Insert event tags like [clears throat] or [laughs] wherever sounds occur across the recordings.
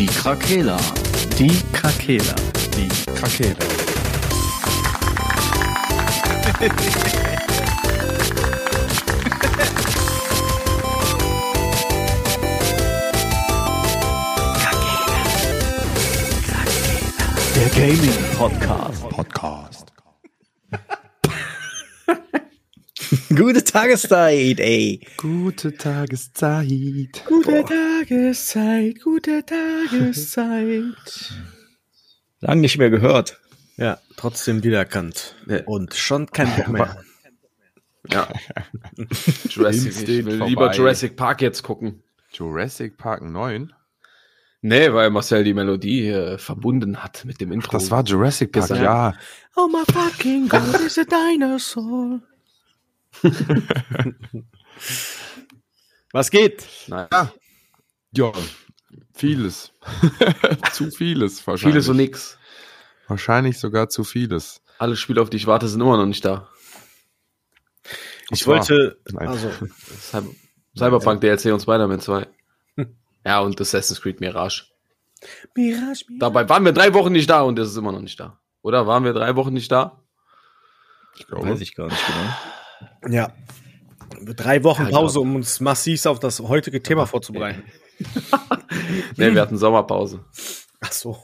Die Krakela. Die Krakela. Die Krakela. Der Gaming Podcast. Podcast. Gute Tageszeit, ey. Gute Tageszeit. Gute Tageszeit, gute Tageszeit. [laughs] Lang nicht mehr gehört. Ja, trotzdem wiedererkannt. Ja. Und schon kein Bock mehr. [laughs] Ja. [laughs] Jurassic, ich will vorbei. lieber Jurassic Park jetzt gucken. Jurassic Park 9? Nee, weil Marcel die Melodie äh, verbunden hat mit dem Intro. Das war Jurassic Park, Gesang. ja. Oh my fucking God, is a dinosaur. [laughs] Was geht? Nein. Ja, vieles. [laughs] zu vieles wahrscheinlich. Vieles und nix. Wahrscheinlich sogar zu vieles. Alle Spiele, auf die ich warte, sind immer noch nicht da. Ich wollte, Nein. also, [laughs] Cyber Cyberpunk DLC und Spider-Man 2. Ja, und Assassin's Creed Mirage. Mirage, Mirage. Dabei waren wir drei Wochen nicht da und es ist immer noch nicht da. Oder waren wir drei Wochen nicht da? Ich glaube. Weiß ich gar nicht genau. Ja. Drei Wochen Ja, Pause, um uns massiv auf das heutige Thema vorzubereiten. [laughs] Nee, wir hatten Sommerpause. Ach so.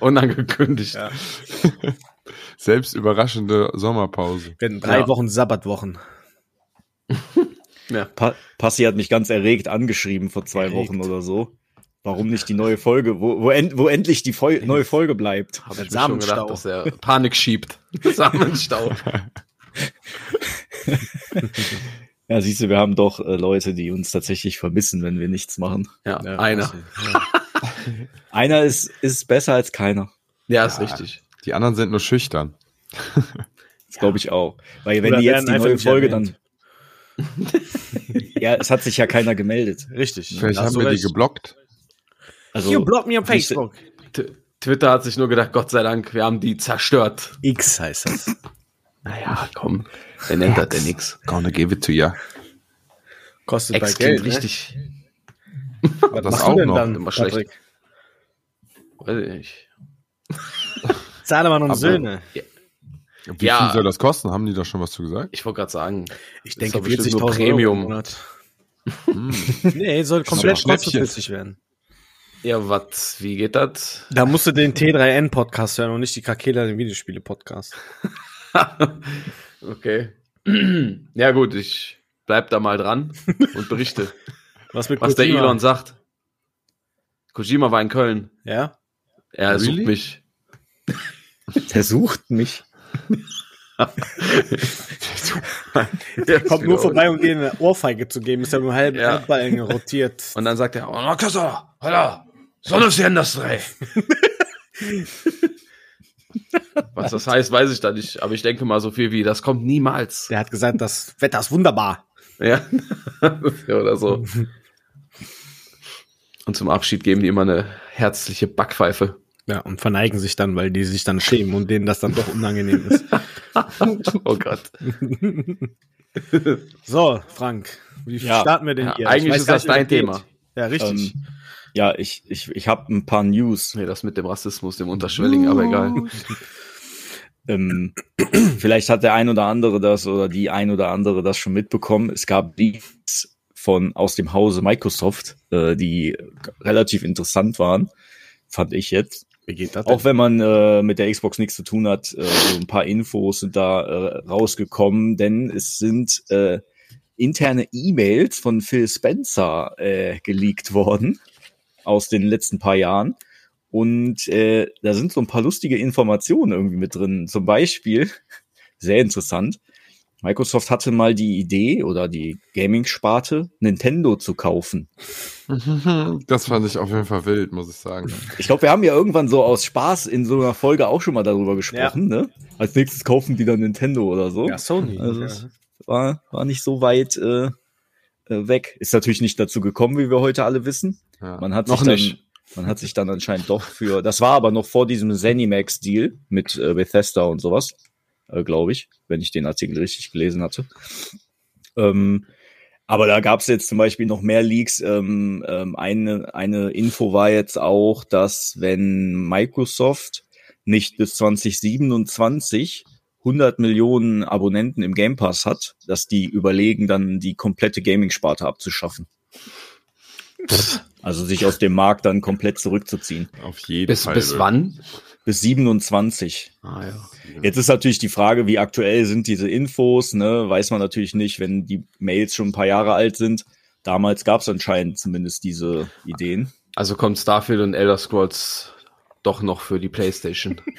Unangekündigt. Ja. Selbst überraschende Sommerpause. Wir hatten drei Ja. Wochen Sabbatwochen. Ja. Pa Passi hat mich ganz erregt angeschrieben vor zwei Erregt. Wochen oder so. Warum nicht die neue Folge, wo, wo, end, wo endlich die Fol neue Folge bleibt. Habe Der ich mir schon Samenstau. gedacht, dass er Panik schiebt. [laughs] Samenstau. [laughs] Ja, siehst du, wir haben doch äh, Leute, die uns tatsächlich vermissen, wenn wir nichts machen. Ja, Ja, einer. Ja. [laughs] Einer ist, ist besser als keiner. Ja, ist richtig. Die anderen sind nur schüchtern. [laughs] Das glaube ich auch. Weil wenn Oder die jetzt die einfach neue Folge dann. ja, es hat sich ja keiner gemeldet. Richtig. Vielleicht haben wir recht. die geblockt. Also, You block me on Siehst du- Facebook. Twitter hat sich nur gedacht, Gott sei Dank, wir haben die zerstört. X heißt das. Naja, komm, nennt das denn nix? Gonna give it to ya. Kostet bei Ex Geld. klingt richtig. Ne? Was Das machst auch du denn noch. dann, Immer schlecht. Patrick? Weiß ich nicht. [laughs] Zahlemann und Aber- Söhne. Wie Ja. viel soll das kosten? Haben die da schon was zu gesagt? Ich wollte gerade sagen, Ich denke, doch bestimmt 40.000 nur Euro Premium. im Monat. Hm. [laughs] Nee, soll komplett kostenpflichtig werden. ja, was, wie geht das? Da musst du den T3N-Podcast hören und nicht die Kakela, den Videospiele-Podcast. [laughs] [laughs] okay. ja gut, ich bleib da mal dran und berichte, [laughs] Was was der? Elon sagt. Kojima war in Köln. Ja? Er Really? sucht mich. [laughs] der sucht mich. Der Kommt nur vorbei, um dir eine Ohrfeige zu geben. Ist ja nur halb Ja. Erdballen rotiert. Und dann sagt er, oh, Kassa, holla, Sonnenindustrie. Was das heißt, weiß ich da nicht. Aber ich denke mal so viel wie, das kommt niemals. Der hat gesagt, das Wetter ist wunderbar. Ja. [laughs] ja oder so. Und zum Abschied geben die immer eine herzliche Backpfeife. Ja, und verneigen sich dann, weil die sich dann schämen und denen das dann doch unangenehm ist. [laughs] Oh Gott. So, Frank, wie Ja. starten wir denn Ja, hier? eigentlich Ich weiß ist das dein geht. Thema. Ja, richtig. Ähm, ja, ich, ich, ich habe ein paar News. Nee, das mit dem Rassismus, dem Unterschwelling, aber egal. Ähm, vielleicht hat der ein oder andere das oder die ein oder andere das schon mitbekommen. Es gab Leaks von aus dem Hause Microsoft, äh, die relativ interessant waren, fand ich jetzt. wie geht das Auch wenn man äh, mit der Xbox nichts zu tun hat, äh, so ein paar Infos sind da äh, rausgekommen, denn es sind äh, interne E-Mails von Phil Spencer äh, geleakt worden aus den letzten paar Jahren. Und äh, da sind so ein paar lustige Informationen irgendwie mit drin. Zum Beispiel, [laughs] sehr interessant, Microsoft hatte mal die Idee oder die Gaming-Sparte, Nintendo zu kaufen. [laughs] Das fand ich auf jeden Fall wild, muss ich sagen. Ich glaube, wir haben ja irgendwann so aus Spaß in so einer Folge auch schon mal darüber gesprochen, ne? Als nächstes kaufen die dann Nintendo oder so. Ja, Sony. Also ja. es war, war nicht so weit äh, äh, weg. Ist natürlich nicht dazu gekommen, wie wir heute alle wissen. Ja. Man hat Noch sich dann, nicht. Man hat sich dann anscheinend doch für, das war aber noch vor diesem Zenimax-Deal mit äh, Bethesda und sowas, äh, glaube ich, wenn ich den Artikel richtig gelesen hatte. Ähm, Aber da gab es jetzt zum Beispiel noch mehr Leaks. Ähm, ähm, eine, eine Info war jetzt auch, dass wenn Microsoft nicht bis 2027 100 Millionen Abonnenten im Game Pass hat, dass die überlegen, dann die komplette Gaming-Sparte abzuschaffen. Also sich aus dem Markt dann komplett zurückzuziehen. Auf jeden Bis, Fall. bis wann? Bis 27. Ah, ja. Jetzt ist natürlich die Frage, wie aktuell sind diese Infos, ne? Weiß man natürlich nicht, wenn die Mails schon ein paar Jahre alt sind. Damals gab es anscheinend zumindest diese Ideen. Also kommt Starfield und Elder Scrolls doch noch für die Playstation. [laughs]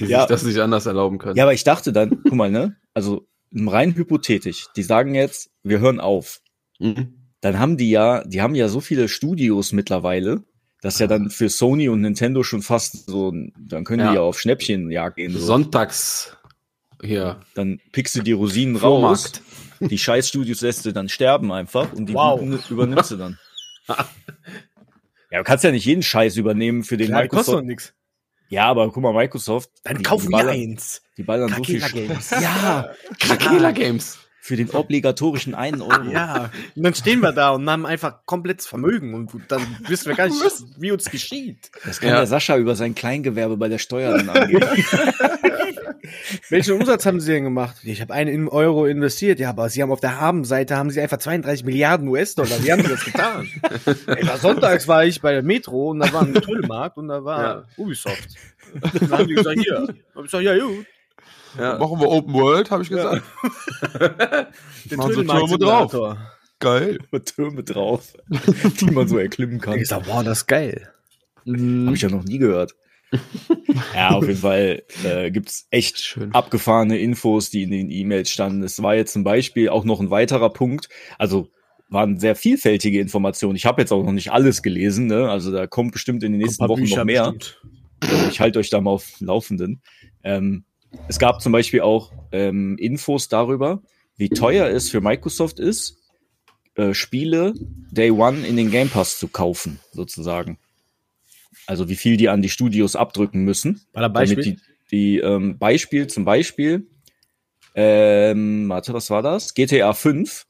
Die Ja. sich das nicht anders erlauben können. Ja, aber ich dachte dann, guck mal, ne? Also rein hypothetisch, die sagen jetzt, wir hören auf. Mhm. Dann haben die ja, die haben ja so viele Studios mittlerweile, dass ja dann für Sony und Nintendo schon fast so, dann können Ja. die ja auf Schnäppchenjagd gehen. So. Sonntags hier. Dann pickst du die Rosinen raus, Flohmarkt. die Scheißstudios lässt du dann sterben einfach und die Wow. guten übernimmst du dann. [laughs] Ja, du kannst ja nicht jeden Scheiß übernehmen für den Klar, die kostet Microsoft. doch nix. Ja, aber guck mal, Microsoft. Dann die- kauf die mir ballern, eins. Die ballern so viel Games. Ja, [laughs] Krakela Games. für den obligatorischen einen Euro. Ja, und dann stehen wir da und haben einfach komplettes Vermögen und dann wissen wir gar nicht, [laughs] wie uns geschieht. Das kann Ja. der Sascha über sein Kleingewerbe bei der Steuer dann angehen. [laughs] Welchen Umsatz haben Sie denn gemacht? Ich habe einen Euro investiert, ja, aber Sie haben auf der Habenseite haben Sie einfach 32 Milliarden US-Dollar. Wie haben Sie das getan? [laughs] Ey, war sonntags war ich bei der Metro und da war ein Trödelmarkt und da war Ja. Ubisoft. Dann haben die gesagt, hier. Hab ich gesagt, ja, gut. Ja. Machen wir Open World, habe ich gesagt. [laughs] Den Machen Sie Türme drauf. Geil. [laughs] Türme drauf, die man so erklimmen kann. Ich gesagt, boah, das ist geil. Mhm. Habe ich ja noch nie gehört. [laughs] ja, auf jeden Fall äh, gibt's echt Schön. abgefahrene Infos, die in den E-Mails standen. Es war jetzt zum Beispiel auch noch ein weiterer Punkt. Also waren sehr vielfältige Informationen. Ich habe jetzt auch noch nicht alles gelesen. Ne? Also da kommt bestimmt in den nächsten Wochen noch mehr. bestimmt. Ich halte euch da mal auf dem Laufenden. Ähm, es gab zum Beispiel auch ähm, Infos darüber, wie teuer es für Microsoft ist, äh, Spiele Day One in den Game Pass zu kaufen, sozusagen. Also wie viel die an die Studios abdrücken müssen. War da Damit Beispiel? die, die ähm, Beispiel zum Beispiel, ähm, warte, was war das? GTA 5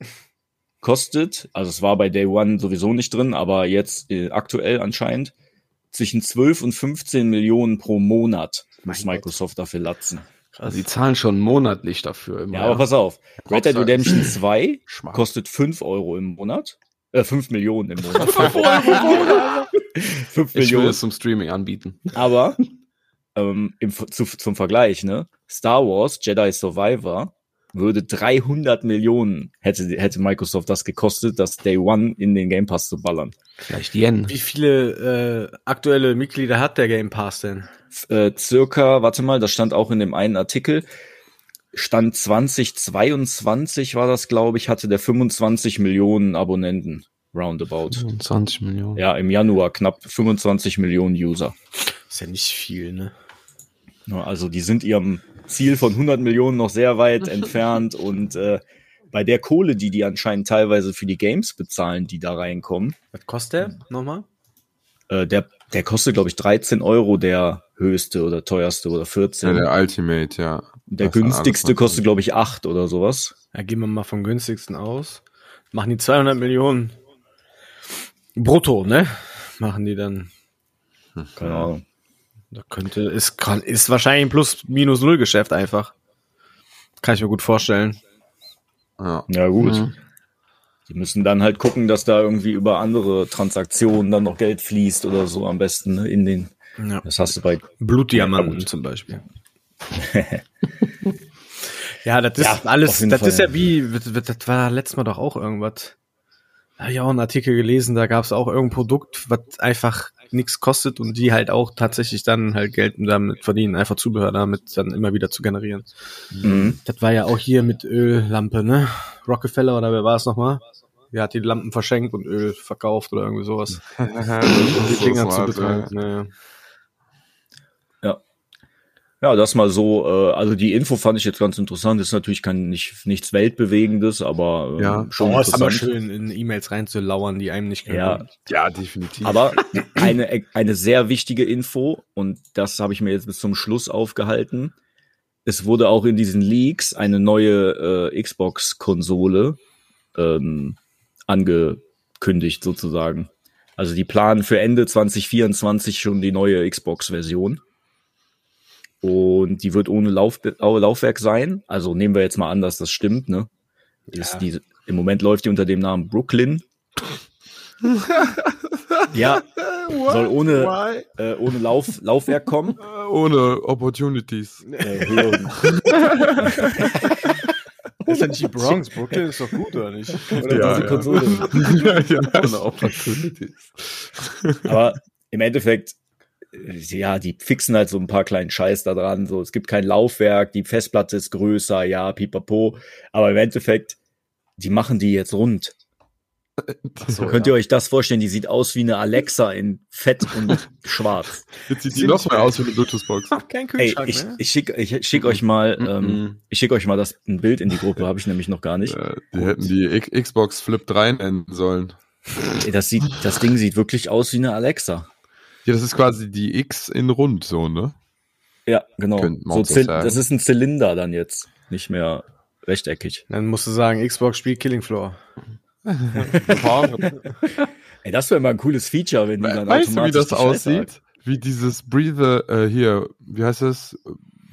kostet, also es war bei Day One sowieso nicht drin, aber jetzt äh, aktuell anscheinend zwischen 12 und 15 Millionen pro Monat muss Mein Microsoft dafür latzen. Also die zahlen schon monatlich dafür. Immer, Ja, aber pass auf. Red Dead. Redemption 2 Schmack. kostet 5 Euro im Monat. Äh, 5 Millionen im Monat. 5 Euro [laughs] 5 Ich will Millionen. es zum Streaming anbieten. Aber ähm, im, zu, zum Vergleich, ne? Star Wars Jedi Survivor würde 300 Millionen hätte, hätte Microsoft das gekostet, das Day One in den Game Pass zu ballern. Vielleicht Yen. Wie viele äh, aktuelle Mitglieder hat der Game Pass denn? F- Äh, circa, warte mal, das stand auch in dem einen Artikel, Stand 2022 war das, glaube ich, hatte der 25 Millionen Abonnenten, roundabout. 20 Millionen. Ja, im Januar knapp 25 Millionen User. Ist ja nicht viel, ne? Also die sind ihrem Ziel von 100 Millionen noch sehr weit [laughs] entfernt und äh, bei der Kohle, die die anscheinend teilweise für die Games bezahlen, die da reinkommen, Was kostet der nochmal? äh, der, der kostet, glaube ich, 13 Euro der höchste oder teuerste oder 14. Ja, der Ultimate, ja. der Das günstigste kostet, glaube ich, 8 oder sowas. Ja, gehen wir mal vom günstigsten aus. Machen die 200 Millionen brutto, ne? Machen die dann. Keine Ahnung. Da könnte, ist, kann, ist wahrscheinlich ein Plus-Minus-Null-Geschäft einfach. Kann ich mir gut vorstellen. Ja. Ja, gut. Mhm. Die müssen dann halt gucken, dass da irgendwie über andere Transaktionen dann noch Geld fließt oder so am besten ne, in den. Ja. Das hast du bei. Blutdiamanten Ja, gut. zum Beispiel. [laughs] ja, das ist Ja, alles, das Fall. ist ja wie, das war letztes Mal doch auch irgendwas. Da habe ich auch einen Artikel gelesen, da gab es auch irgendein Produkt, was einfach nichts kostet und die halt auch tatsächlich dann halt Geld damit verdienen, einfach Zubehör damit dann immer wieder zu generieren. Mhm. Das war ja auch hier mit Öllampe, ne? Rockefeller oder wer war es nochmal? Wer hat die Lampen verschenkt und Öl verkauft oder irgendwie sowas. [laughs] Um die so Dinger zu betreiben. Naja. Ja, das mal so. Äh, also die Info fand ich jetzt ganz interessant. Ist natürlich kein nicht nichts weltbewegendes, aber ähm, Ja. schon Oh, ist aber interessant. schön, in E-Mails reinzulauern, die einem nicht Ja, gehören. Ja, definitiv. aber [clears throat] eine eine sehr wichtige Info und das habe ich mir jetzt bis zum Schluss aufgehalten. es wurde auch in diesen Leaks eine neue äh, Xbox-Konsole ähm, angekündigt, sozusagen. Also die planen für Ende 2024 schon die neue Xbox-Version. Und die wird ohne Lauf Laufwerk sein. Also nehmen wir jetzt mal an, dass das stimmt, ne? Ist die, Im Moment läuft die unter dem Namen Brooklyn. [laughs] ja, soll ohne, äh, ohne Lauf, Laufwerk kommen. Ohne Opportunities. Äh, Hören. [laughs] Ist ja nicht die Bronx. Brooklyn ist doch gut, oder nicht? Oder Ja, diese ja. Konsole. [laughs] ja, ja. Ohne Opportunities. Aber im Endeffekt, äh, ja, die fixen halt so ein paar kleinen Scheiß da dran. So, es gibt kein Laufwerk, die Festplatte ist größer, ja, pipapo. Aber im Endeffekt, die machen die jetzt rund. So, Könnt ihr euch das vorstellen? Die sieht aus wie eine Alexa in fett und [laughs] schwarz. Jetzt sieht die noch mehr aus wie eine Bluetooth-Box. Kein Ey, Kühlschrank, ich, ne? ich schick, ich schick euch mal, ähm, ich schick euch mal das ein Bild in die Gruppe, habe ich nämlich noch gar nicht. Äh, Die hätten die X Xbox Flip 3 nennen sollen. Ey, Das sieht, das Ding sieht wirklich aus wie eine Alexa. Ja, das ist quasi die X in rund, so, ne? Ja, genau. So das ist ein Zylinder dann jetzt, nicht mehr rechteckig. Dann musst du sagen, Xbox spielt Killing Floor. [laughs] Ey, das wäre mal ein cooles Feature, wenn die dann weißt du, wie automatisch das aussieht? Wie dieses Breathe, äh, hier, wie heißt das?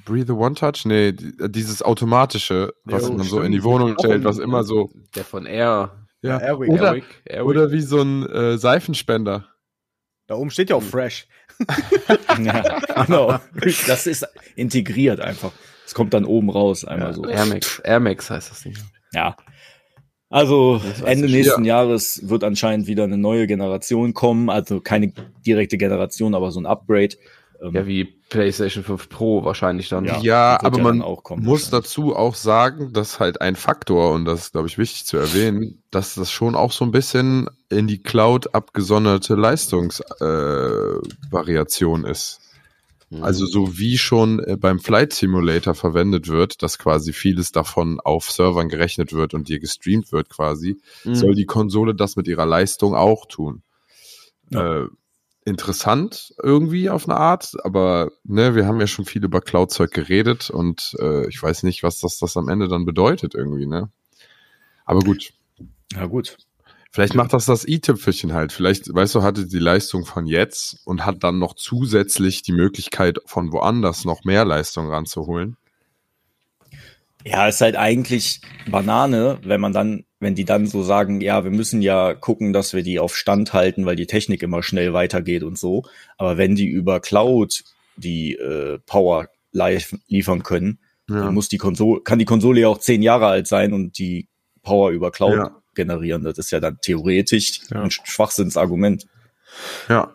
Breathe One Touch? Nee, äh, dieses automatische, was Jo, man so in die stimmt. Wohnung stellt, was immer so. Der von Air. Ja, Airwick, oder, Airwick. Airwick. oder wie so ein äh, Seifenspender. Da oben steht ja auch Fresh. [laughs] Ja, genau. [laughs] Das ist integriert einfach. Es kommt dann oben raus, einmal so. Air Max. Air Max heißt das Ding. Ja. Also Ende ich. nächsten Jahres wird anscheinend wieder eine neue Generation kommen. Also keine direkte Generation, aber so ein Upgrade. Ähm, Ja, wie PlayStation 5 Pro wahrscheinlich dann. Ja. Ja, aber ja man kommen muss dazu auch sagen, dass halt ein Faktor, und das ist, glaube ich, wichtig zu erwähnen, dass das schon auch so ein bisschen in die Cloud abgesonderte Leistungsvariation äh, ist. Mhm. Also so wie schon äh, beim Flight Simulator verwendet wird, dass quasi vieles davon auf Servern gerechnet wird und dir gestreamt wird quasi, Mhm. soll die Konsole das mit ihrer Leistung auch tun. Ja. Äh, interessant irgendwie auf eine Art, aber ne, wir haben ja schon viel über Cloud-Zeug geredet und äh, ich weiß nicht, was das, das am Ende dann bedeutet irgendwie, ne? Aber gut, ja gut. vielleicht macht das das i-Tüpfelchen halt. Vielleicht, weißt du, hatte die Leistung von jetzt und hat dann noch zusätzlich die Möglichkeit von woanders noch mehr Leistung ranzuholen. Ja, ist halt eigentlich Banane, wenn man dann, wenn die dann so sagen, ja, wir müssen ja gucken, dass wir die auf Stand halten, weil die Technik immer schnell weitergeht und so. Aber wenn die über Cloud die äh, Power live liefern können, Ja. dann muss die Konsole, kann die Konsole ja auch zehn Jahre alt sein und die Power über Cloud Ja. generieren. Das ist ja dann theoretisch Ja. ein Schwachsinnsargument. ja.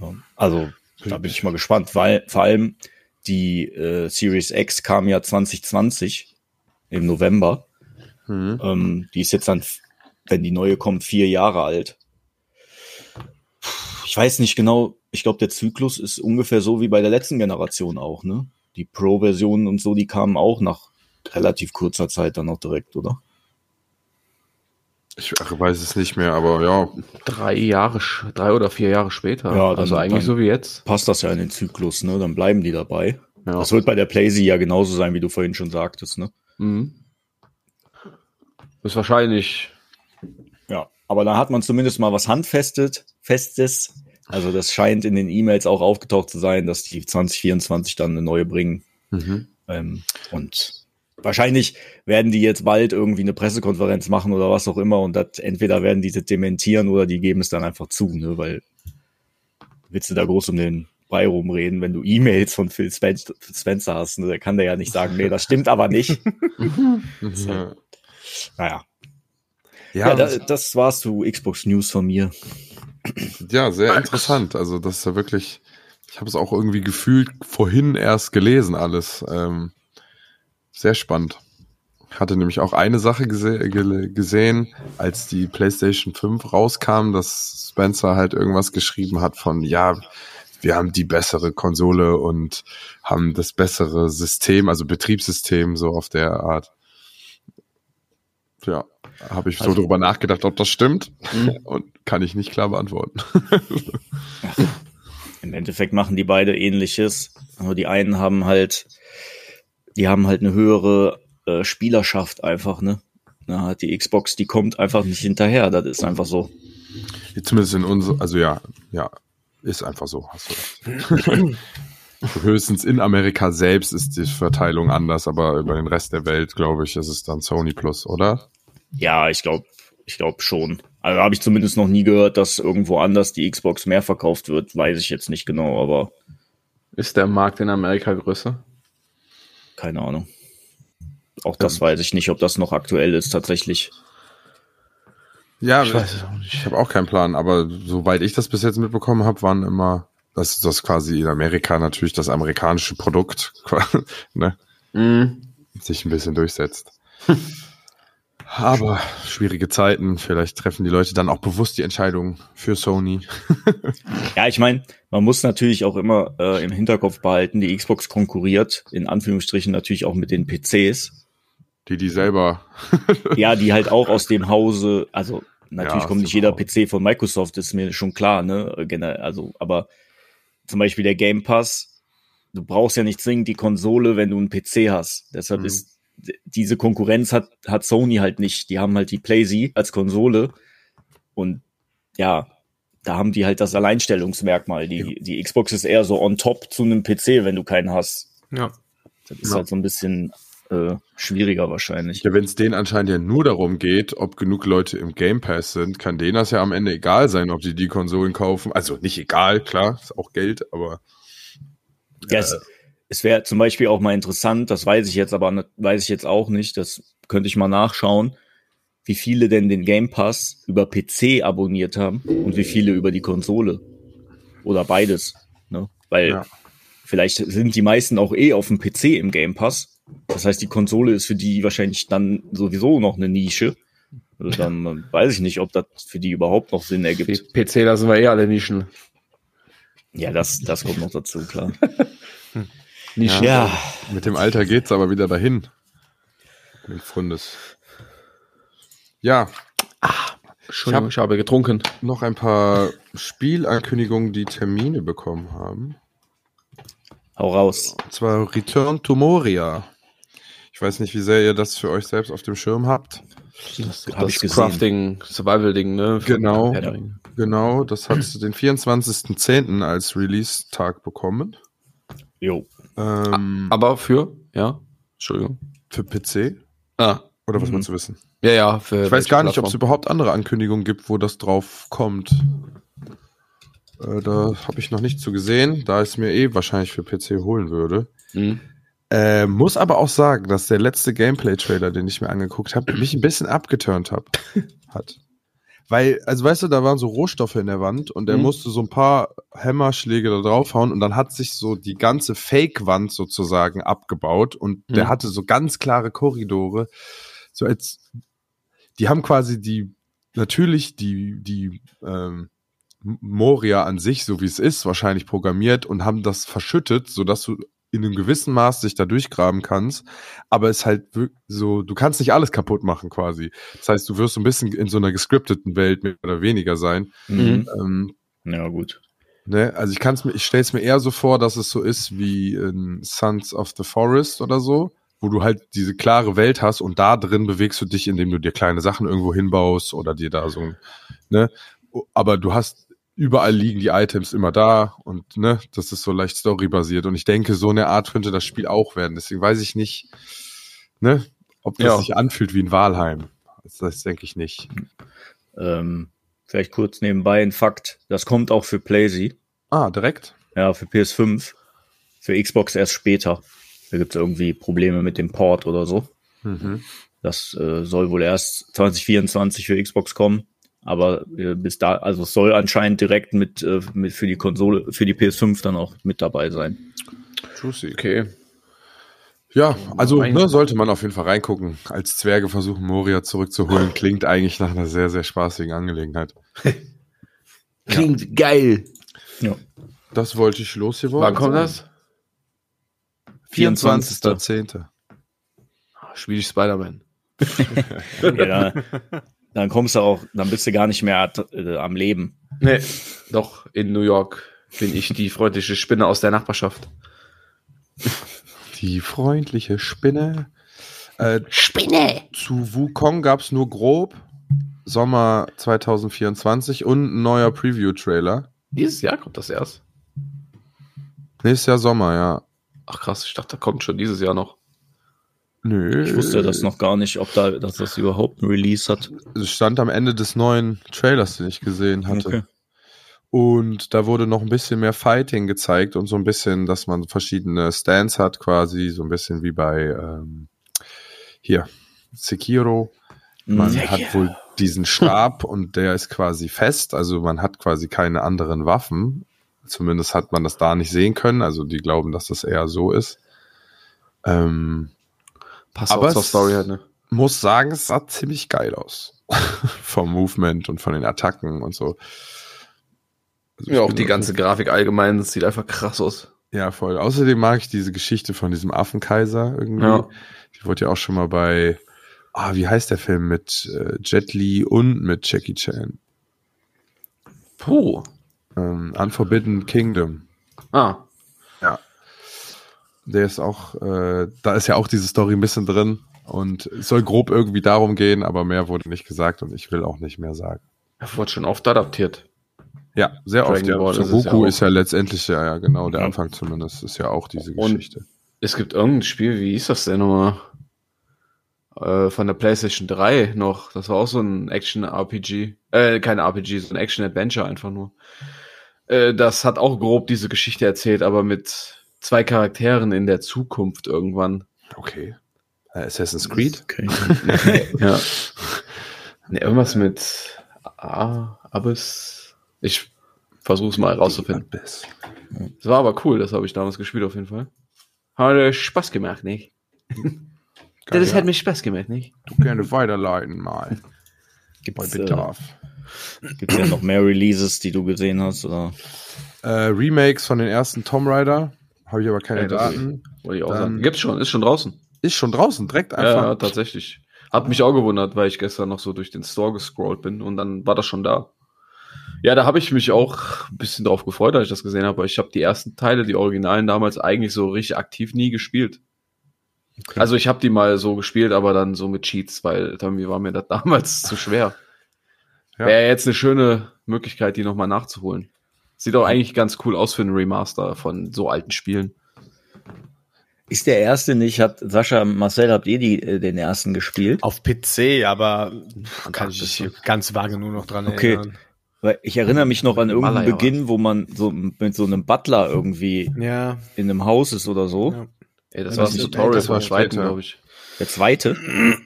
Ja. Also, da bin ich mal gespannt, weil vor allem die äh, Series X kam ja 2020 im November. Mhm. Ähm, die ist jetzt dann, wenn die neue kommt, vier Jahre alt. Ich weiß nicht genau, ich glaube, der Zyklus ist ungefähr so wie bei der letzten Generation auch, ne? Die Pro-Versionen und so, die kamen auch nach relativ kurzer Zeit dann auch direkt, oder? Ich weiß es nicht mehr, aber ja. drei Jahre, drei oder vier Jahre später. Ja, dann- also eigentlich so wie jetzt. Passt das ja in den Zyklus, ne? Dann bleiben die dabei. Ja. Das wird bei der PlayZ ja genauso sein, wie du vorhin schon sagtest, ne? Mhm. Ist wahrscheinlich. Ja, aber da hat man zumindest mal was Handfestes, Festes. Also das scheint in den E-Mails auch aufgetaucht zu sein, dass die 2024 dann eine neue bringen. Mhm. Ähm, und wahrscheinlich werden die jetzt bald irgendwie eine Pressekonferenz machen oder was auch immer und das entweder werden die das dementieren oder die geben es dann einfach zu, ne? Weil willst du da groß um den Brei rumreden, wenn du E-Mails von Phil Spen Spencer hast, ne? Da kann der ja nicht sagen, nee, das stimmt aber nicht. [laughs] Ja, Naja. ja, Ja, da, das war's zu Xbox News von mir. ja sehr interessant. Also das ist ja wirklich, ich habe es auch irgendwie gefühlt vorhin erst gelesen alles. Ähm, sehr spannend. Hatte nämlich auch eine Sache gese gesehen, als die PlayStation 5 rauskam, dass Spencer halt irgendwas geschrieben hat von, ja, wir haben die bessere Konsole und haben das bessere System, also Betriebssystem, so auf der Art. Ja, habe ich so Also- drüber nachgedacht, ob das stimmt und kann ich nicht klar beantworten. [laughs] Im Endeffekt machen die beide ähnliches. Aber die einen haben halt die haben halt eine höhere äh, Spielerschaft einfach, ne? Na, die Xbox, die kommt einfach nicht hinterher. Das ist einfach so. Zumindest in unser, also ja, ja, ist einfach so, hast du recht. [laughs] Höchstens in Amerika selbst ist die Verteilung anders, aber über den Rest der Welt, glaube ich, ist es dann Sony Plus, oder? Ja, ich glaube, ich glaube schon. Also habe ich zumindest noch nie gehört, dass irgendwo anders die Xbox mehr verkauft wird. Weiß ich jetzt nicht genau, aber Ist der Markt in Amerika größer? Keine Ahnung. Auch das weiß ich nicht, ob das noch aktuell ist tatsächlich. Ja, Ich ich, weiß ich habe auch keinen Plan, aber soweit ich das bis jetzt mitbekommen habe, waren immer, dass das quasi in Amerika natürlich das amerikanische Produkt [laughs] ne, Mhm. sich ein bisschen durchsetzt. [laughs] Aber schwierige Zeiten, vielleicht treffen die Leute dann auch bewusst die Entscheidung für Sony. [laughs] Ja, ich meine, man muss natürlich auch immer äh, im Hinterkopf behalten, die Xbox konkurriert in Anführungsstrichen natürlich auch mit den PCs. Die die selber. [laughs] Ja, die halt auch aus dem Hause, also natürlich Ja, kommt nicht dem jeder Hause. PC von Microsoft, ist mir schon klar, ne? Also, aber zum Beispiel der Game Pass, du brauchst ja nicht zwingend die Konsole, wenn du einen PC hast. Deshalb Mhm. ist diese Konkurrenz hat, hat Sony halt nicht. Die haben halt die PlayZ als Konsole und ja, da haben die halt das Alleinstellungsmerkmal. Die, die Xbox ist eher so on top zu einem PC, wenn du keinen hast. Ja. Das ist Ja. halt so ein bisschen äh, schwieriger wahrscheinlich. Ja, wenn es denen anscheinend ja nur darum geht, ob genug Leute im Game Pass sind, kann denen das ja am Ende egal sein, ob die die Konsolen kaufen. Also nicht egal, klar, ist auch Geld, aber Ja, es, es wäre zum Beispiel auch mal interessant, das weiß ich jetzt, aber weiß ich jetzt auch nicht, das könnte ich mal nachschauen, wie viele denn den Game Pass über PC abonniert haben und wie viele über die Konsole. Oder beides. Ne? Weil Ja. vielleicht sind die meisten auch eh auf dem PC im Game Pass. Das heißt, die Konsole ist für die wahrscheinlich dann sowieso noch eine Nische. Also dann äh, weiß ich nicht, ob das für die überhaupt noch Sinn ergibt. PC lassen wir eh alle Nischen. Ja, das, das kommt noch dazu, klar. [laughs] Nischen. Ja, mit dem Alter geht's aber wieder dahin. Mit Fundes. Ja, Entschuldigung, ich habe getrunken. noch ein paar Spielankündigungen, die Termine bekommen haben. hau raus. Und zwar Return to Moria. Ich weiß nicht, wie sehr ihr das für euch selbst auf dem Schirm habt. Das, hab ich das gesehen. Crafting, Survival-Ding, ne? Genau. Genau, das hat den 24.10. als Release-Tag bekommen. Jo. Ähm, Aber für, ja, Entschuldigung. für PC? Ah, Oder was Mhm. willst du wissen? ja, ja, für Ich weiß gar nicht, ob es überhaupt andere Ankündigungen gibt, wo das drauf kommt. Äh, da habe ich noch nicht zu gesehen, da ich es mir eh wahrscheinlich für PC holen würde. Mhm. Äh, muss aber auch sagen, dass der letzte Gameplay-Trailer, den ich mir angeguckt habe, mich ein bisschen abgeturnt hab, [laughs] hat. Weil, also weißt du, da waren so Rohstoffe in der Wand und er Mhm. musste so ein paar Hämmerschläge da draufhauen und dann hat sich so die ganze Fake-Wand sozusagen abgebaut und der Mhm. hatte so ganz klare Korridore. So als, die haben quasi die, natürlich die, die, ähm, Moria an sich, so wie es ist, wahrscheinlich programmiert und haben das verschüttet, sodass du in einem gewissen Maß dich da durchgraben kannst, aber es ist halt so, du kannst nicht alles kaputt machen quasi. Das heißt, du wirst so ein bisschen in so einer gescripteten Welt mehr oder weniger sein. Mhm. Ähm, Ja, gut. ne? Also ich kann's mir, ich stelle es mir eher so vor, dass es so ist wie in Sons of the Forest oder so, wo du halt diese klare Welt hast und da drin bewegst du dich, indem du dir kleine Sachen irgendwo hinbaust oder dir da so, ein- ne? Aber du hast überall liegen die Items immer da und ne, das ist so leicht storybasiert und ich denke, so eine Art könnte das Spiel auch werden. Deswegen weiß ich nicht, ne, ob das Ja. sich anfühlt wie in Walheim. Das, denke ich nicht. Ähm, vielleicht kurz nebenbei ein Fakt. Das kommt auch für PlayZ. Ah, direkt? Ja, für PS5. Für Xbox erst später. Da gibt's irgendwie Probleme mit dem Port oder so. Mhm. Das äh, soll wohl erst 2024 für Xbox kommen. Aber äh, bis da, also es soll anscheinend direkt mit, äh, mit für die Konsole, für die PS5 dann auch mit dabei sein. Juicy. Okay. Ja, also ne, sollte man auf jeden Fall reingucken. Als Zwerge versuchen, Moria zurückzuholen, klingt eigentlich nach einer sehr, sehr spaßigen Angelegenheit. [laughs] Klingt geil. Ja. Das wollte ich losgeworden. Wann kommt das? 24.10. Ah, Spiel ich Spider-Man. [laughs] [laughs] ja dann, kommst du auch, dann bist du gar nicht mehr äh, am Leben. Nee, doch, in New York bin ich die freundliche Spinne aus der Nachbarschaft. Die freundliche Spinne. Äh, Spinne! Zu Wukong gab es nur grob Sommer 2024 und ein neuer Preview-Trailer. Dieses Jahr kommt das erst. Nächstes Jahr Sommer, ja. Ach krass, ich dachte, da kommt schon dieses Jahr noch. Nö. Ich wusste das noch gar nicht, ob da, dass das überhaupt ein Release hat. Es stand am Ende des neuen Trailers, den ich gesehen hatte. Okay. Und da wurde noch ein bisschen mehr Fighting gezeigt und so ein bisschen, dass man verschiedene Stands hat, quasi, so ein bisschen wie bei ähm, hier, Sekiro. Man Mhm. hat wohl diesen Stab und der ist quasi fest, also man hat quasi keine anderen Waffen. Zumindest hat man das da nicht sehen können, also die glauben, dass das eher so ist. Ähm, Passt Aber auch zur Story halt, ne? muss sagen, es sah ziemlich geil aus. [laughs] Vom Movement und von den Attacken und so. Also Ja, auch die ganze Grafik allgemein, das sieht einfach krass aus. Ja, voll. Außerdem mag ich diese Geschichte von diesem Affenkaiser irgendwie. Ja. Die wurde ja auch schon mal bei, ah, wie heißt der Film mit äh, Jet Li und mit Jackie Chan? Puh. Ähm, Unforbidden Kingdom. Ah, Der ist auch, äh, da ist ja auch diese Story ein bisschen drin und es soll grob irgendwie darum gehen, aber mehr wurde nicht gesagt und ich will auch nicht mehr sagen. er wurde schon oft adaptiert. Ja, sehr Dragon oft. Ja. Ja Goku auch. ist ja letztendlich ja, ja genau der Ja. Anfang zumindest ist ja auch diese Und- Geschichte. Es gibt irgendein Spiel, wie hieß das denn nochmal? Äh, von der PlayStation 3 noch. Das war auch so ein Action-RPG. Äh, kein RPG, so ein Action-Adventure einfach nur. Äh, das hat auch grob diese Geschichte erzählt, aber mit zwei Charakteren in der Zukunft irgendwann. Okay. Äh, Assassin's Creed? Okay. [laughs] Ja. Ne, irgendwas mit A, Abyss. Ich versuch's mal rauszufinden. Abyss. Das war aber cool, das habe ich damals gespielt auf jeden Fall. Hat äh, Spaß gemacht, nicht? [laughs] Geil, das ja. hat mir Spaß gemacht, nicht? Du gerne weiterleiten mal. Bei Gibt's, äh, Bedarf. gibt's ja noch mehr Releases, die du gesehen hast? Oder? Äh, Remakes von den ersten Tomb Raider. Habe ich aber keine Ja, Daten. Wollte ich auch sagen. Gibt's schon, ist schon draußen. Ist schon draußen, direkt einfach. ja, tatsächlich. Hat mich auch gewundert, weil ich gestern noch so durch den Store gescrollt bin und dann war das schon da. Ja, da habe ich mich auch ein bisschen drauf gefreut, als ich das gesehen habe, weil ich habe die ersten Teile, die Originalen damals eigentlich so richtig aktiv nie gespielt. Okay. Also ich habe die mal so gespielt, aber dann so mit Cheats, weil irgendwie war mir das [laughs] damals zu schwer. Ja. Wäre jetzt eine schöne Möglichkeit, die nochmal nachzuholen. Sieht auch eigentlich ganz cool aus für einen Remaster von so alten Spielen. Ist der erste nicht, hat Sascha, Marcel, habt ihr die, äh, den ersten gespielt? Auf PC, aber kann ich mich ganz vage nur noch dran Okay. erinnern. Weil ich erinnere mich noch an irgendeinen Maler, ja, Beginn, wo man so mit so einem Butler irgendwie Ja, in einem Haus ist oder so. Ja. Ey, das Ja, war das ein Tutorial das war zweiten, später. glaube ich. Der zweite.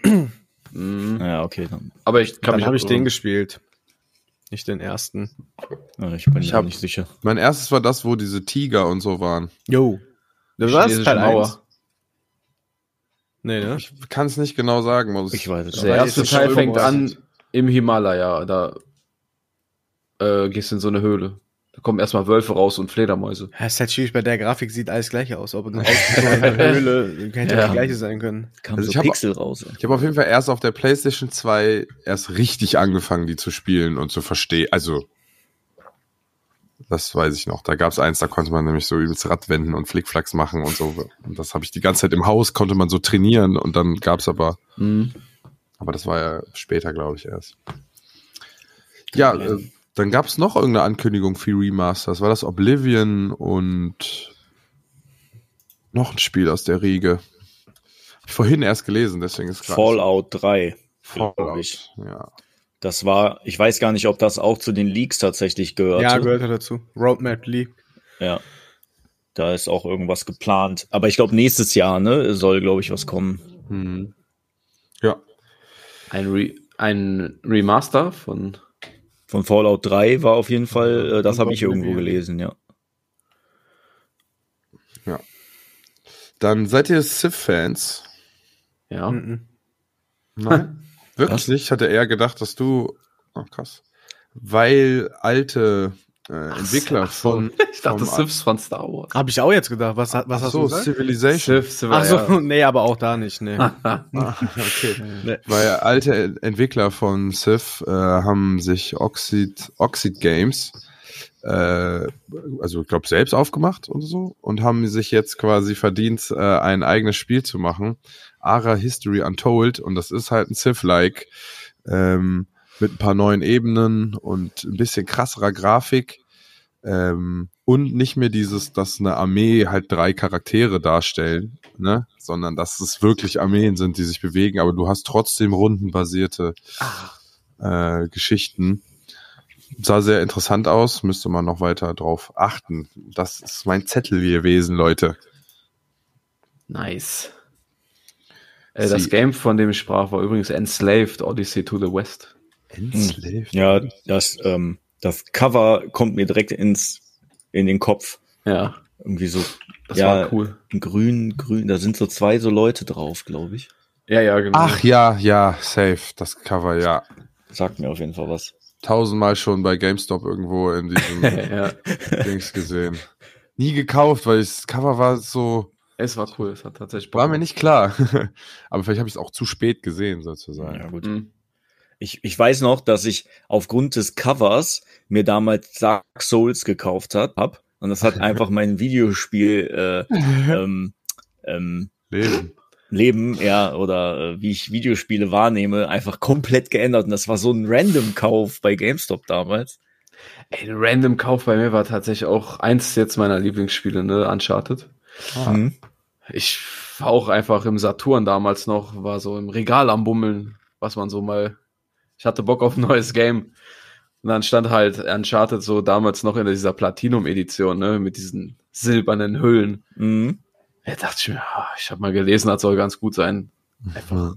[clears throat] Mhm. Ja, okay. Dann, Aber ich kann dann mich habe ich den gespielt. Nicht den ersten. ja, ich bin Ich mir hab- nicht sicher. Mein erstes war das, wo diese Tiger und so waren. Jo. Das Chinesische Teil Mauer. eins? Nee, ne? Ich kann es nicht genau sagen. Muss Ich weiß es Der nicht. erste ist Teil fängt an im Himalaya. Da äh, gehst du in so eine Höhle. Da kommen erstmal Wölfe raus und Fledermäuse. Ja, ist halt schwierig, bei der Grafik sieht alles gleich aus. Ob eine [laughs] ausgeschnittene Höhle hätte Ja. die gleiche sein können. Kam Also so ich hab- Pixel raus. ey. Ich habe auf jeden Fall erst auf der PlayStation 2 erst richtig angefangen, die zu spielen und zu verstehen. Also, das weiß ich noch. Da gab es eins, da konnte man nämlich so übelst Radwenden und Flickflacks machen und so. Und das habe ich die ganze Zeit im Haus, konnte man so trainieren und dann gab es aber, Mhm. aber das war ja später, glaube ich, erst. Ja, äh, dann gab es noch irgendeine Ankündigung für Remasters. War das Oblivion und noch ein Spiel aus der Riege? Hab ich vorhin erst gelesen, deswegen ist Fallout 3. glaub Fallout. ich. Ja. Das war, ich weiß gar nicht, ob das auch zu den Leaks tatsächlich gehört. Ja, gehört er dazu. Roadmap Lee. Ja. Da ist auch irgendwas geplant. Aber ich glaube, nächstes Jahr, ne, soll, glaube ich, was kommen. Hm. Ja. Ein, Re ein Remaster von. Von Fallout 3 war auf jeden Fall, äh, das habe ich irgendwo gelesen, ja. Dann seid ihr Civ-Fans? Ja. Mhm. Nein. [laughs] Wirklich Was? hatte eher gedacht, dass du. Oh, krass. Weil alte äh, Entwickler Ach so. von. [laughs] Ich dachte, Sifs von Star Wars. Habe ich auch jetzt gedacht. Was, was Ach hast so, du gesagt? Civilization. Civ, Civ, Ach so, ja. [laughs] nee, aber auch da nicht, nee. [laughs] Ah, okay. Nee. Weil alte Entwickler von Civ äh, haben sich Oxid, Oxid Games äh, also ich glaube selbst aufgemacht und so und haben sich jetzt quasi verdient, äh, ein eigenes Spiel zu machen. Ara History Untold und das ist halt ein Civ-like ähm, mit ein paar neuen Ebenen und ein bisschen krasserer Grafik ähm, und nicht mehr dieses, dass eine Armee halt drei Charaktere darstellen, ne, sondern dass es wirklich Armeen sind, die sich bewegen, aber du hast trotzdem rundenbasierte äh, Geschichten. Sah sehr interessant aus, müsste man noch weiter drauf achten. Das ist mein Zettel gewesen, Leute. Nice. Äh, das Game, von dem ich sprach, war übrigens Enslaved Odyssey to the West. Enslaved. Ja, das, ähm, das Cover kommt mir direkt ins, in den Kopf. Ja, Irgendwie so das Ja. war cool. grün, grün, da sind so zwei so Leute drauf, glaube ich. Ja, ja, genau. Ach ja, ja, safe, das Cover, ja. Sagt mir auf jeden Fall was. Tausendmal schon bei GameStop irgendwo in diesem [laughs] ja, Dings gesehen. Nie gekauft, weil das Cover war so, es war cool. Es hat tatsächlich Bock war mir nicht klar. [laughs] Aber vielleicht habe ich es auch zu spät gesehen, sozusagen. Ja, gut. Mhm. Ich, ich weiß noch, dass ich aufgrund des Covers mir damals Dark Souls gekauft hat, hab. Und das hat [laughs] einfach mein Videospiel äh, ähm, ähm, Leben. Leben, ja, oder äh, wie ich Videospiele wahrnehme, einfach komplett geändert. Und das war so ein Random-Kauf bei GameStop damals. Ey, ein random Kauf bei mir war tatsächlich auch eins jetzt meiner Lieblingsspiele, ne, Uncharted. Mhm. Ich war auch einfach im Saturn damals noch, war so im Regal am Bummeln, was man so mal. Ich hatte Bock auf ein neues Game. Und dann stand halt Uncharted so damals noch in dieser Platinum-Edition, ne, mit diesen silbernen Hüllen. Mhm. Da dachte ich mir, ah, ich habe mal gelesen, das soll ganz gut sein. Einfach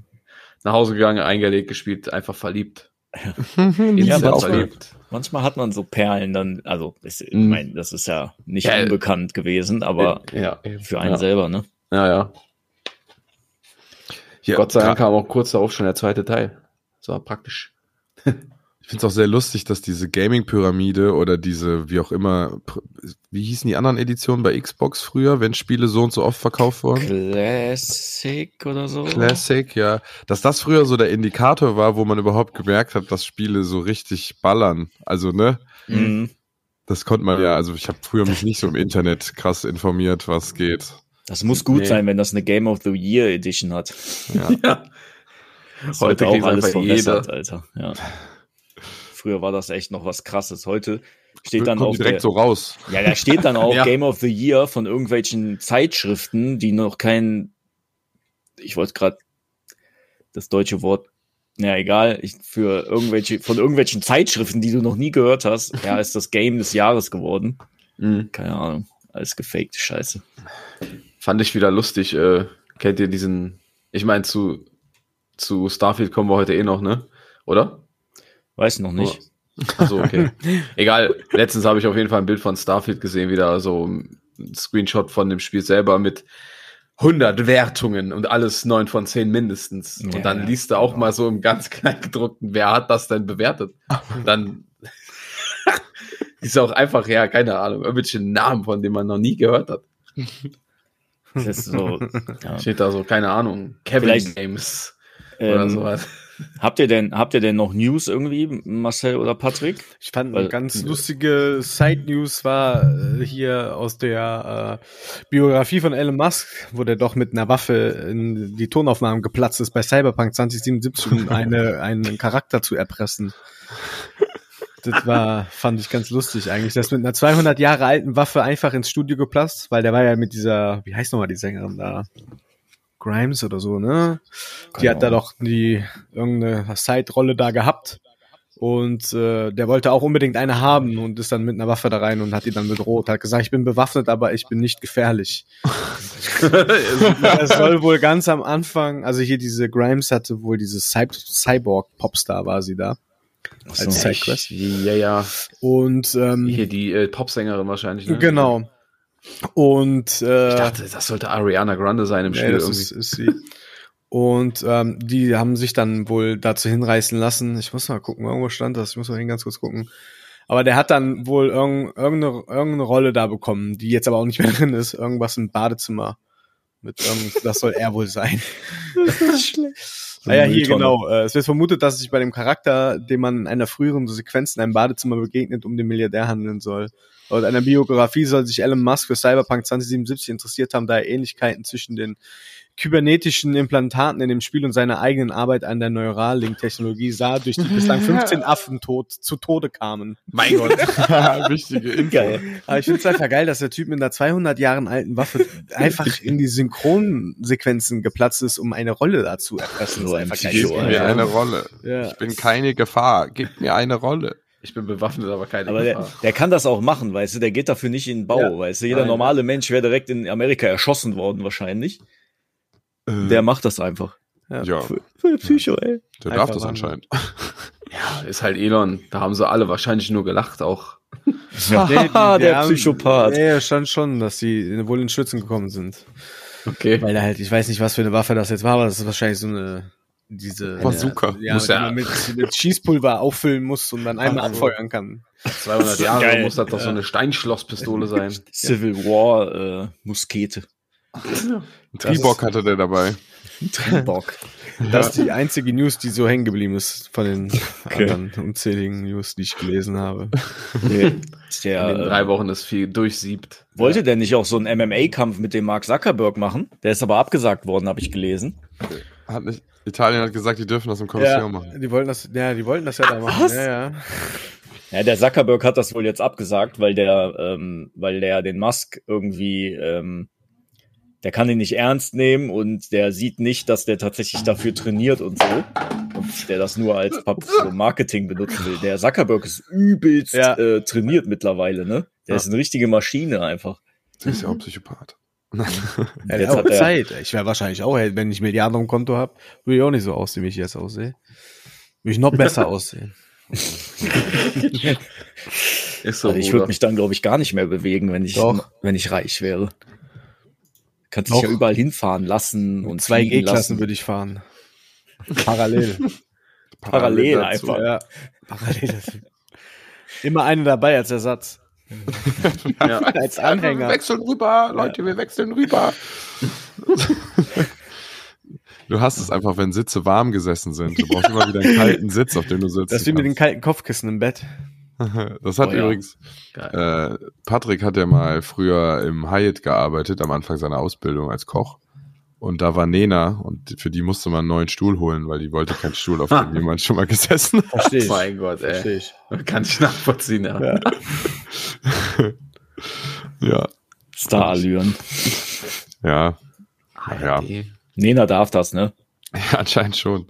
nach Hause gegangen, eingelegt, gespielt, einfach verliebt. Ja, [laughs] Instant manchmal, verliebt. manchmal hat man so Perlen dann, also ich Mhm. meine, das ist ja nicht Ja, unbekannt gewesen, aber ja, für einen ja. selber, ne? Ja, ja. Ja, Gott sei Dank kam auch kurz darauf schon der zweite Teil. Das war praktisch. Ich finde es auch sehr lustig, dass diese Gaming-Pyramide oder diese, wie auch immer, wie hießen die anderen Editionen bei Xbox früher, wenn Spiele so und so oft verkauft wurden? Classic oder so. Classic, ja. Dass das früher so der Indikator war, wo man überhaupt gemerkt hat, dass Spiele so richtig ballern. Also, ne? Mhm. Das konnte man ja, also ich habe früher mich nicht so im Internet krass informiert, was geht. Das muss gut Nee. sein, wenn das eine Game of the Year Edition hat. Ja. [laughs] Ja. Das Heute auch alles verbessert, jeder. Alter. Ja. Früher war das echt noch was krasses. Heute steht dann die direkt der, so raus. ja, da steht dann [laughs] auch Ja. Game of the Year von irgendwelchen Zeitschriften, die noch kein, ich wollte gerade das deutsche Wort, ja egal, ich, für irgendwelche, von irgendwelchen Zeitschriften, die du noch nie gehört hast, ja, ist das Game des Jahres geworden. Mhm. Keine Ahnung, alles gefakte Scheiße. Fand ich wieder lustig. Äh, kennt ihr diesen, ich meine, zu, zu Starfield kommen wir heute eh noch, ne? Oder? Weiß noch nicht. Also okay. [laughs] Egal. Letztens habe ich auf jeden Fall ein Bild von Starfield gesehen, wieder so ein Screenshot von dem Spiel selber mit 100 Wertungen und alles 9 von 10 mindestens. Ja, und dann ja, liest du auch genau. mal so im ganz klein gedruckten, wer hat das denn bewertet? Und [laughs] dann ist auch einfach, ja, keine Ahnung, irgendwelche Namen, von denen man noch nie gehört hat. Das ist so, ja. Steht da so, keine Ahnung, Kevin Vielleicht, Games oder Ähm, sowas. Habt ihr denn, habt ihr denn noch News irgendwie, Marcel oder Patrick? Ich fand Weil- eine ganz lustige Side-News war äh, hier aus der äh, Biografie von Elon Musk, wo der doch mit einer Waffe in die Tonaufnahmen geplatzt ist bei Cyberpunk 2077, um [laughs] eine, einen Charakter zu erpressen. Das war, fand ich ganz lustig eigentlich. Das mit einer 200 Jahre alten Waffe einfach ins Studio geplatzt, weil der war ja mit dieser, wie heißt nochmal die Sängerin da? Grimes oder so, ne? Die Keine hat da doch die irgendeine Side-Rolle da gehabt. Und äh, der wollte auch unbedingt eine haben und ist dann mit einer Waffe da rein und hat die dann bedroht. Hat gesagt, ich bin bewaffnet, aber ich bin nicht gefährlich. [laughs] Das soll wohl ganz am Anfang, also hier diese Grimes hatte wohl diese Cy Cyborg-Popstar war sie da. So. Als Sidequest. ja, ja. Und ähm, Hier die äh, Popsängerin wahrscheinlich. Ne? genau. Und äh, Ich dachte, das sollte Ariana Grande sein im Spiel das irgendwie. ist, ist sie. Und ähm, die haben sich dann wohl dazu hinreißen lassen. Ich muss mal gucken, irgendwo stand das. Ich muss mal hin ganz kurz gucken. Aber der hat dann wohl irgend, irgendeine, irgendeine Rolle da bekommen, die jetzt aber auch nicht mehr [laughs] drin ist. Irgendwas im Badezimmer. Mit irgend, das soll er wohl sein. [laughs] So Ah ja, hier genau. Äh, Es wird vermutet, dass es sich bei dem Charakter, dem man in einer früheren Sequenz in einem Badezimmer begegnet, um den Milliardär handeln soll. Laut einer Biografie soll sich Elon Musk für Cyberpunk 2077 interessiert haben, da er Ähnlichkeiten zwischen den kybernetischen Implantaten in dem Spiel und seiner eigenen Arbeit an der Neuralink-Technologie sah, durch die bislang [laughs] 15 Affen tot, zu Tode kamen. Mein Gott. [laughs] Wichtige Info. Geil. Aber ich finde es einfach geil, dass der Typ mit einer 200 Jahren alten Waffe einfach in die Synchronsequenzen geplatzt ist, um eine Rolle dazu erpressen. Gib mir Ja. eine Rolle. Ja. Ich bin keine Gefahr. Gib mir eine Rolle. Ich bin bewaffnet, aber keine Aber der, Gefahr. der kann das auch machen, weißt du, der geht dafür nicht in den Bau, Ja. weißt du, jeder Nein. normale Mensch wäre direkt in Amerika erschossen worden wahrscheinlich. Äh, Der macht das einfach. ja, Für, für Psycho, ey. der Einfach darf das anscheinend. [laughs] Ja, ist halt Elon. Da haben sie alle wahrscheinlich nur gelacht auch. [laughs] Haha, der haben- Psychopath. Ja, stand schon, dass sie wohl in Schützen gekommen sind. Okay. Weil er halt, ich weiß nicht, was für eine Waffe das jetzt war, aber das ist wahrscheinlich so eine, diese, Bazooka. ja, Muss die ja- man mit, mit Schießpulver auffüllen muss und dann einmal Ach so. abfeuern kann. 200 Jahre Geil. muss das doch so eine Steinschlosspistole sein. [laughs] Civil War äh, Muskete. Tribok hatte der dabei. Triebock. [laughs] Das ist die einzige News, die so hängen geblieben ist von den anderen unzähligen News, die ich gelesen habe. Der, [laughs] In den drei äh, Wochen ist viel durchsiebt. wollte der nicht auch so einen MMA-Kampf mit dem Mark Zuckerberg machen? Der ist aber abgesagt worden, habe ich gelesen. Hat nicht, Italien hat gesagt, die dürfen das im Kolosseum machen. die wollten das, ja, die wollten das ja da machen. Was? Ja, ja. Ja, der Zuckerberg hat das wohl jetzt abgesagt, weil der, ähm, weil der den Musk irgendwie, ähm, der kann ihn nicht ernst nehmen und der sieht nicht, dass der tatsächlich dafür trainiert und so. Und der das nur als Pub [laughs] so Marketing benutzen will. Der Zuckerberg ist übelst Ja. äh, trainiert mittlerweile, ne? Der Ja. ist eine richtige Maschine einfach. Der ist ja auch Psychopath. [laughs] Ja, Jetzt hat er- Zeit. Ich wäre wahrscheinlich auch, wenn ich Milliarden auf dem Konto habe, würde ich auch nicht so aussehen, wie ich jetzt aussehe. Würde ich noch besser [laughs] aussehen. Ist so, Also ich würde mich dann, glaube ich, gar nicht mehr bewegen, wenn ich, Doch. wenn ich reich wäre. Kannst dich ja überall hinfahren lassen und Zwei G-Klassen lassen. würde ich fahren. [laughs] Parallel. Parallel dazu. einfach. ja. Parallel. Immer eine dabei als Ersatz. Ja. [laughs] Als Anhänger. Wir wechseln rüber, Leute, wir wechseln rüber. Du hast es einfach, wenn Sitze warm gesessen sind. Du brauchst immer wieder einen kalten Sitz, auf dem du sitzt. Das ist wie mit den kalten Kopfkissen im Bett. [laughs] Das hat Oh ja. übrigens, äh, Patrick hat ja mal früher im Hyatt gearbeitet, am Anfang seiner Ausbildung als Koch. Und da war Nena und für die musste man einen neuen Stuhl holen, weil die wollte keinen Stuhl, auf dem [laughs] jemand schon mal gesessen hat. Verstehe ich. Mein Gott, Verstehe ey. ich. Kann ich nachvollziehen, ja. Ja. [laughs] Ja, Starallüren. ja, Ja. Nena darf das, ne? ja, anscheinend schon.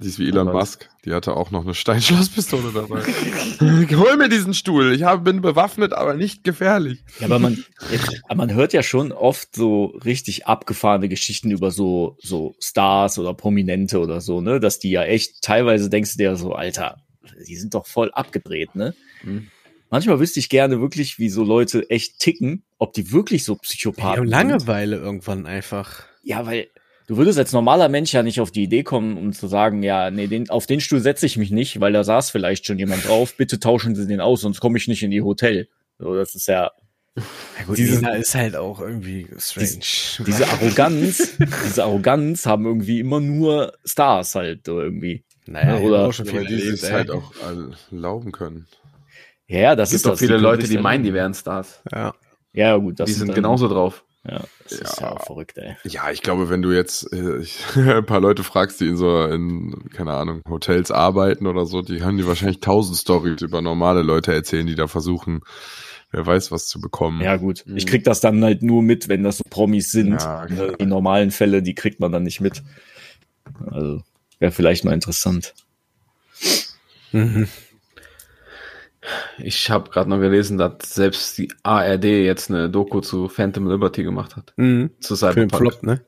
Die ist wie Elon Was? Musk. Die hatte auch noch eine Steinschlosspistole dabei. [laughs] [laughs] Hol mir diesen Stuhl. Ich habe, bin bewaffnet, aber nicht gefährlich. Ja, aber man, jetzt, man hört ja schon oft so richtig abgefahrene Geschichten über so, so Stars oder Prominente oder so, ne? Dass die ja echt, teilweise denkst du dir so, Alter, die sind doch voll abgedreht, ne? Hm. Manchmal wüsste ich gerne wirklich, wie so Leute echt ticken, ob die wirklich so Die Psychopathen haben sind. Langeweile irgendwann einfach. Ja, weil du würdest als normaler Mensch ja nicht auf die Idee kommen, um zu sagen, ja, nee, den, auf den Stuhl setze ich mich nicht, weil da saß vielleicht schon jemand drauf. Bitte tauschen Sie den aus, sonst komme ich nicht in die Hotel. So, das ist ja Ja gut, Diese- Nina ist halt auch irgendwie strange. diese Arroganz, [laughs] diese Arroganz haben irgendwie immer nur Stars halt so irgendwie. naja, oder- auch schon Ja, viel weil die erlebt, es halt auch erlauben können. Ja, ja, das Es ist gibt doch das. viele Leute, die meinen, die wären Stars. Ja. Ja, gut, das die sind genauso drauf. Ja, das ist ja Ja. auch verrückt, ey. Ja, ich glaube, wenn du jetzt äh, ich, [laughs] ein paar Leute fragst, die in so, in, keine Ahnung, Hotels arbeiten oder so, die haben die wahrscheinlich tausend Stories über normale Leute erzählen, die da versuchen, wer weiß was zu bekommen. Ja, gut. Mhm. Ich krieg das dann halt nur mit, wenn das so Promis sind. Ja, klar. Die normalen Fälle, die kriegt man dann nicht mit. Also, wäre vielleicht mal interessant. Mhm. Ich habe gerade noch gelesen, dass selbst die ARD jetzt eine Doku zu Phantom Liberty gemacht hat. Mhm. Zu Für den Cyberpunk. Flop, ne?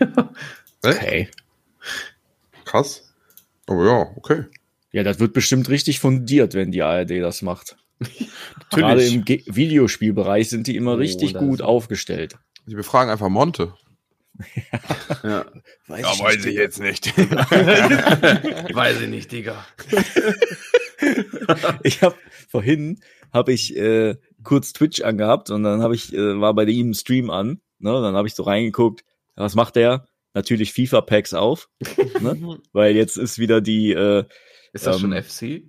[laughs] Okay. Krass. Aber ja, okay. Ja, das wird bestimmt richtig fundiert, wenn die ARD das macht. [laughs] Gerade im Ge Videospielbereich sind die immer Oh, richtig das- gut aufgestellt. Die befragen einfach Monte. [laughs] Ja. Weiß ich jetzt nicht. Weiß ich nicht, Digga. [laughs] ich habe vorhin habe ich äh, kurz Twitch angehabt und dann habe ich äh, war bei ihm ein Stream an, ne, und dann habe ich so reingeguckt, was macht der? natürlich FIFA-Packs auf, ne? [laughs] weil jetzt ist wieder die, äh, Ist das schon Ähm, FC?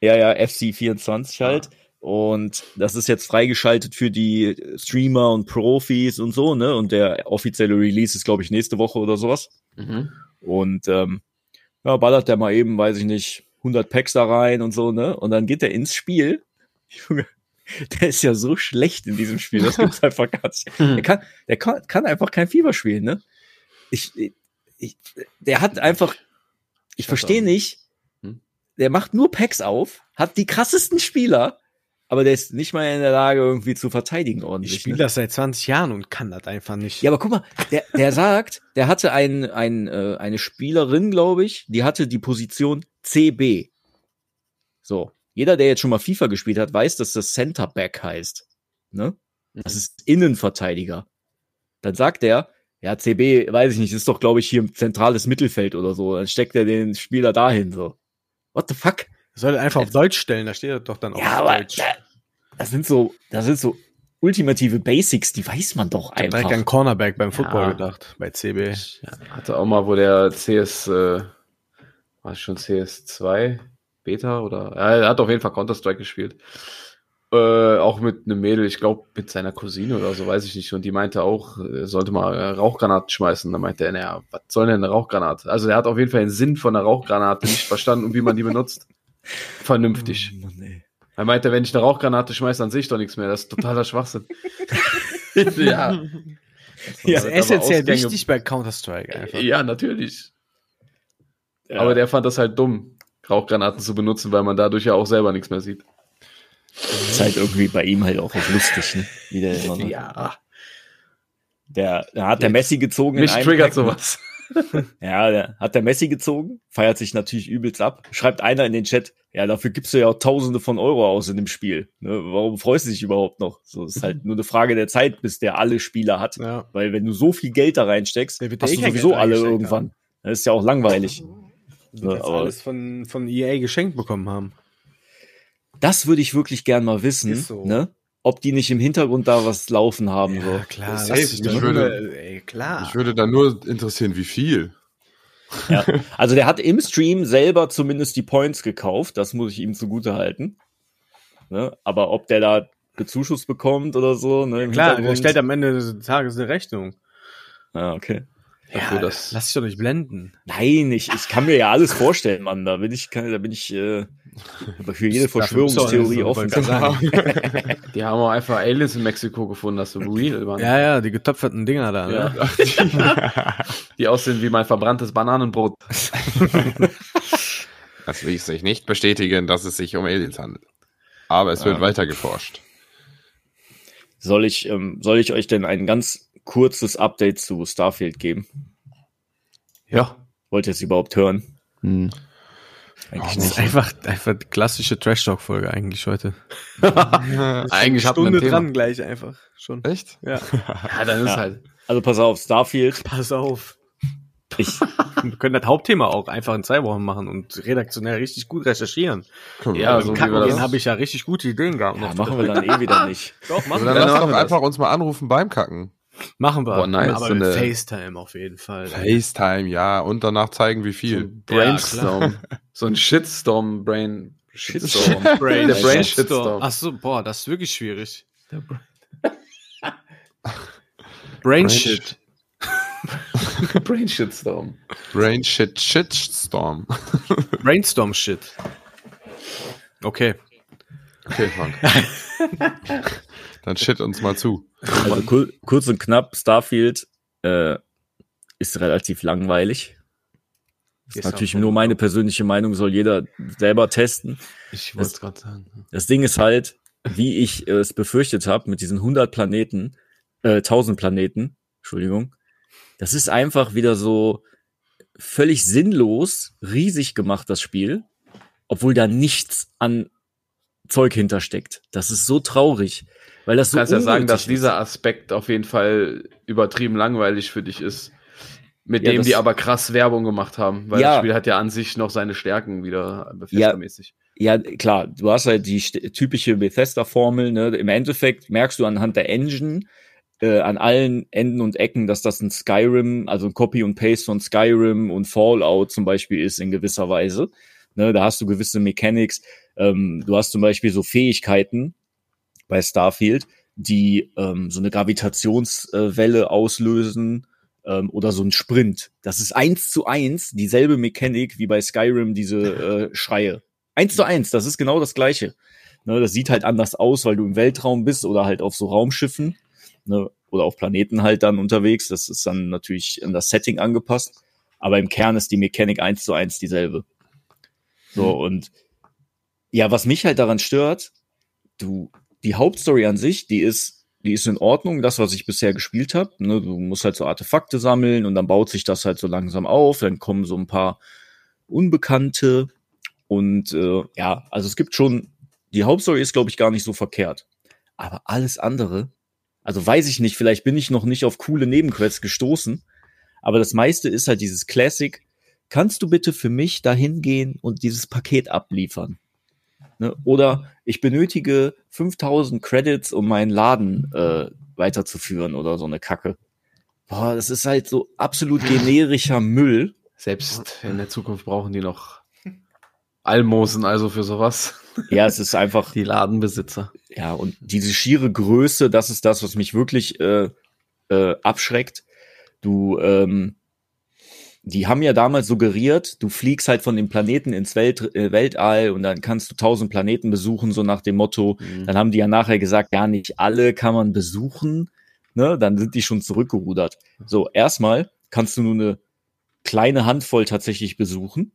ja, ja, FC24 halt. Und das ist jetzt freigeschaltet für die Streamer und Profis und so, ne? Und der offizielle Release ist, glaube ich, nächste Woche oder sowas. Mhm. Und ähm, ja, ballert der mal eben, weiß ich nicht, 100 Packs da rein und so, ne? Und dann geht er ins Spiel. [laughs] Junge, der ist ja so schlecht in diesem Spiel, das gibt's [laughs] einfach gar nicht. Der kann, der kann, kann einfach kein Fieber spielen, ne? Ich, ich, der hat einfach, ich verstehe nicht, Hm? der macht nur Packs auf, hat die krassesten Spieler, aber der ist nicht mal in der Lage, irgendwie zu verteidigen Ich ordentlich. spiele ne? das seit 20 Jahren und kann das einfach nicht. Ja, aber guck mal, der, der sagt, der hatte ein, ein, äh, eine Spielerin, glaube ich, die hatte die Position CB. So. Jeder, der jetzt schon mal FIFA gespielt hat, weiß, dass das Center Back heißt. Ne? Das ist Innenverteidiger. Dann sagt er, ja, CB, weiß ich nicht, ist doch, glaube ich, hier im zentrales Mittelfeld oder so. Dann steckt er den Spieler dahin, so. What the fuck? Soll er einfach auf Deutsch stellen, da steht er doch dann auch Ja, auf aber Deutsch. da, das sind so, das sind so ultimative Basics, die weiß man doch Ich hab direkt einfach. an Cornerback beim Football Ja. gedacht, bei CB. Ich hatte auch mal, wo der CS, äh, war es schon CS2 Beta oder, ja, er hat auf jeden Fall Counter-Strike gespielt. Äh, auch mit einem Mädel, ich glaube mit seiner Cousine oder so, weiß ich nicht. Und die meinte auch, er sollte mal Rauchgranaten schmeißen. Da meinte er, naja, was soll denn eine Rauchgranate? Also er hat auf jeden Fall den Sinn von einer Rauchgranate nicht verstanden und wie man die benutzt. Vernünftig. Oh Mann, ey. Er meinte, wenn ich eine Rauchgranate schmeiße, dann sehe ich doch nichts mehr. Das ist totaler Schwachsinn. [laughs] ja. Ja, Das ist essentiell Ausgänge- wichtig bei Counter-Strike einfach. Ja, natürlich. Ja. Aber der fand das halt dumm, Rauchgranaten zu benutzen, weil man dadurch ja auch selber nichts mehr sieht. ist halt irgendwie bei ihm halt auch lustig, ne? Wie der immer, ne? [laughs] Ja. Der, der hat der Messi gezogen. Mich triggert Pack, sowas. [laughs] Ja, der hat der Messi gezogen, feiert sich natürlich übelst ab. Schreibt einer in den Chat, ja, dafür gibst du ja auch Tausende von Euro aus in dem Spiel. Ne? Warum freust du dich überhaupt noch? So ist halt nur eine Frage der Zeit, bis der alle Spieler hat. Ja. Weil wenn du so viel Geld da reinsteckst, hast du sowieso alle irgendwann. Das ist ja auch langweilig. Du Ne, aber alles von, von EA geschenkt bekommen haben. das würde ich wirklich gern mal wissen, Ist so. ne? Ob die nicht im Hintergrund da was laufen haben. so. klar. Safe. dich Ich würde- ey, klar. Mich würde da nur interessieren, wie viel. Ja. Also der hat im Stream selber zumindest die Points gekauft, das muss ich ihm zugute halten. Ne? Aber ob der da bezuschuss bekommt oder so, ne? im klar, der stellt am Ende des Tages eine Rechnung. Ah, okay. Dafür, dass- lass dich doch nicht blenden. Nein, ich, ich kann mir ja alles vorstellen, Mann. Da bin ich, kann, da bin ich äh, für jede Verschwörungstheorie offen. du. Die haben auch einfach Aliens in Mexiko gefunden, dass so real waren. Ja, ja, die getöpferten Dinger da, ne? Ja. Die aussehen wie mein verbranntes Bananenbrot. Das ließ sich nicht bestätigen, dass es sich um Aliens handelt. Aber es wird Ja. weiter geforscht. Soll ich, ähm, soll ich euch denn ein ganz kurzes Update zu Starfield geben? Ja. Wollt ihr es überhaupt hören? Hm. Eigentlich nicht. einfach, einfach klassische Trash-Talk-Folge eigentlich heute. [laughs] Eigentlich hatten wir Stunde dran gleich einfach. Schon. Echt? Ja. [laughs] Ja, dann ist Ja. halt. Also pass auf, Starfield. Pass auf. Ich, [laughs] Wir können das Hauptthema auch einfach in zwei Wochen machen und redaktionell richtig gut recherchieren. Wir Ja, dann- so wie Kacken wir das- gehen habe ich ja richtig gute Ideen gehabt. ja, noch. machen wir dann eh wieder nicht. Doch, Also machen dann wir. lass machen doch einfach uns mal anrufen beim Kacken. Machen wir. Boah, nice, Aber so mit eine- FaceTime auf jeden Fall. FaceTime, ja. Und danach zeigen, wie So viel. ein Brainstorm. so ein Shitstorm, Brain. Shitstorm. Brain Der Brain Shitstorm. Ach so, boah, das ist wirklich schwierig. [laughs] Brain Brain Shit. [laughs] Brain Shitstorm. Brain Shit Shitstorm. [laughs] Brainstorm Shit. Okay. Okay, Frank. Dann shit uns mal zu. Also kur kurz und knapp, Starfield äh, ist relativ langweilig. Das ist Ist natürlich nur meine persönliche Meinung, soll jeder selber testen. Ich wollte es gerade sagen. Das Ding ist halt, wie ich es befürchtet habe, mit diesen 100 Planeten, äh, 1000 Planeten, Entschuldigung, das ist einfach wieder so völlig sinnlos, riesig gemacht, das Spiel, obwohl da nichts an Zeug hintersteckt. Das ist so traurig, weil das Du so kannst ja sagen, dass ist. dieser Aspekt auf jeden Fall übertrieben langweilig für dich ist. Mit Ja, dem die aber krass Werbung gemacht haben, weil Ja. das Spiel hat ja an sich noch seine Stärken wieder Bethesda-mäßig. Ja, klar, du hast halt die typische Bethesda-Formel, ne? Im Endeffekt merkst du anhand der Engine, äh, an allen Enden und Ecken, dass das ein Skyrim, also ein Copy und Paste von Skyrim und Fallout zum Beispiel ist in gewisser Weise. Ne, da hast du gewisse Mechanics. Ähm, du hast zum Beispiel so Fähigkeiten bei Starfield, die ähm, so eine Gravitationswelle auslösen ähm, oder so ein Sprint. Das ist eins zu eins dieselbe Mechanik wie bei Skyrim diese äh, Schreie. Eins zu eins, das ist genau das gleiche. Ne, das sieht halt anders aus, weil du im Weltraum bist oder halt auf so Raumschiffen ne, oder auf Planeten halt dann unterwegs. Das ist dann natürlich in das Setting angepasst. Aber im Kern ist die Mechanik eins zu eins dieselbe. So, Mhm. und ja, was mich halt daran stört, du, die Hauptstory an sich, die ist, die ist in Ordnung, das, was ich bisher gespielt habe. Ne, du musst halt so Artefakte sammeln und dann baut sich das halt so langsam auf, dann kommen so ein paar Unbekannte und äh, ja, also es gibt schon, die Hauptstory ist, glaube ich, gar nicht so verkehrt. Aber alles andere, also weiß ich nicht, vielleicht bin ich noch nicht auf coole Nebenquests gestoßen, aber das meiste ist halt dieses Classic. Kannst du bitte für mich dahin gehen und dieses Paket abliefern? Ne? Oder ich benötige 5000 Credits, um meinen Laden äh, weiterzuführen oder so eine Kacke. Boah, das ist halt so absolut generischer [laughs] Müll. Selbst in der Zukunft brauchen die noch Almosen, also für sowas. Ja, es ist einfach, [laughs] Die Ladenbesitzer. ja, und diese schiere Größe, das ist das, was mich wirklich äh, äh, abschreckt. Du, ähm, die haben ja damals suggeriert, du fliegst halt von dem Planeten ins Welt, äh, Weltall und dann kannst du tausend Planeten besuchen, so nach dem Motto. Mhm. Dann haben die ja nachher gesagt, ja, nicht alle kann man besuchen. Ne? Dann sind die schon zurückgerudert. So, erstmal kannst du nur eine kleine Handvoll tatsächlich besuchen.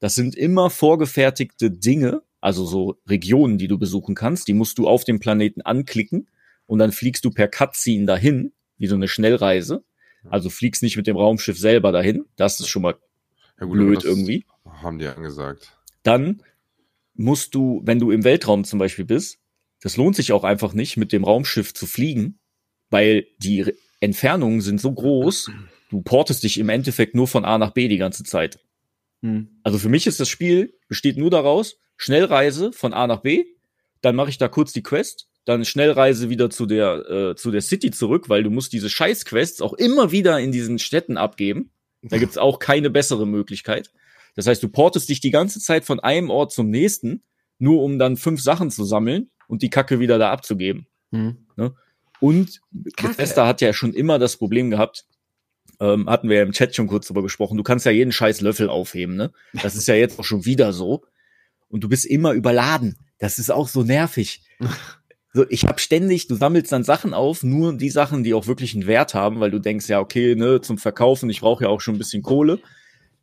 Das sind immer vorgefertigte Dinge, also so Regionen, die du besuchen kannst. Die musst du auf dem Planeten anklicken und dann fliegst du per Cutscene dahin, wie so eine Schnellreise. Also fliegst nicht mit dem Raumschiff selber dahin. Das ist schon mal Ja, aber blöd das irgendwie. Haben die angesagt. Dann musst du, wenn du im Weltraum zum Beispiel bist, das lohnt sich auch einfach nicht, mit dem Raumschiff zu fliegen, weil die Re- Entfernungen sind so groß, du portest dich im Endeffekt nur von A nach B die ganze Zeit. Hm. Also für mich ist das Spiel, besteht nur daraus, Schnellreise von A nach B, dann mache ich da kurz die Quest, dann Schnellreise wieder zu der, äh, zu der City zurück, weil du musst diese Scheiß-Quests auch immer wieder in diesen Städten abgeben. Da gibt's auch keine bessere Möglichkeit. Das heißt, du portest dich die ganze Zeit von einem Ort zum nächsten, nur um dann fünf Sachen zu sammeln und die Kacke wieder da abzugeben. Hm. Und Bethesda hat ja schon immer das Problem gehabt, ähm, hatten wir ja im Chat schon kurz drüber gesprochen, du kannst ja jeden scheiß Löffel aufheben, ne? Das ist ja jetzt auch schon wieder so. Und du bist immer überladen. Das ist auch so nervig. [laughs] So, ich habe ständig, du sammelst dann Sachen auf, nur die Sachen, die auch wirklich einen Wert haben, weil du denkst, ja, okay, ne, zum Verkaufen, ich brauche ja auch schon ein bisschen Kohle.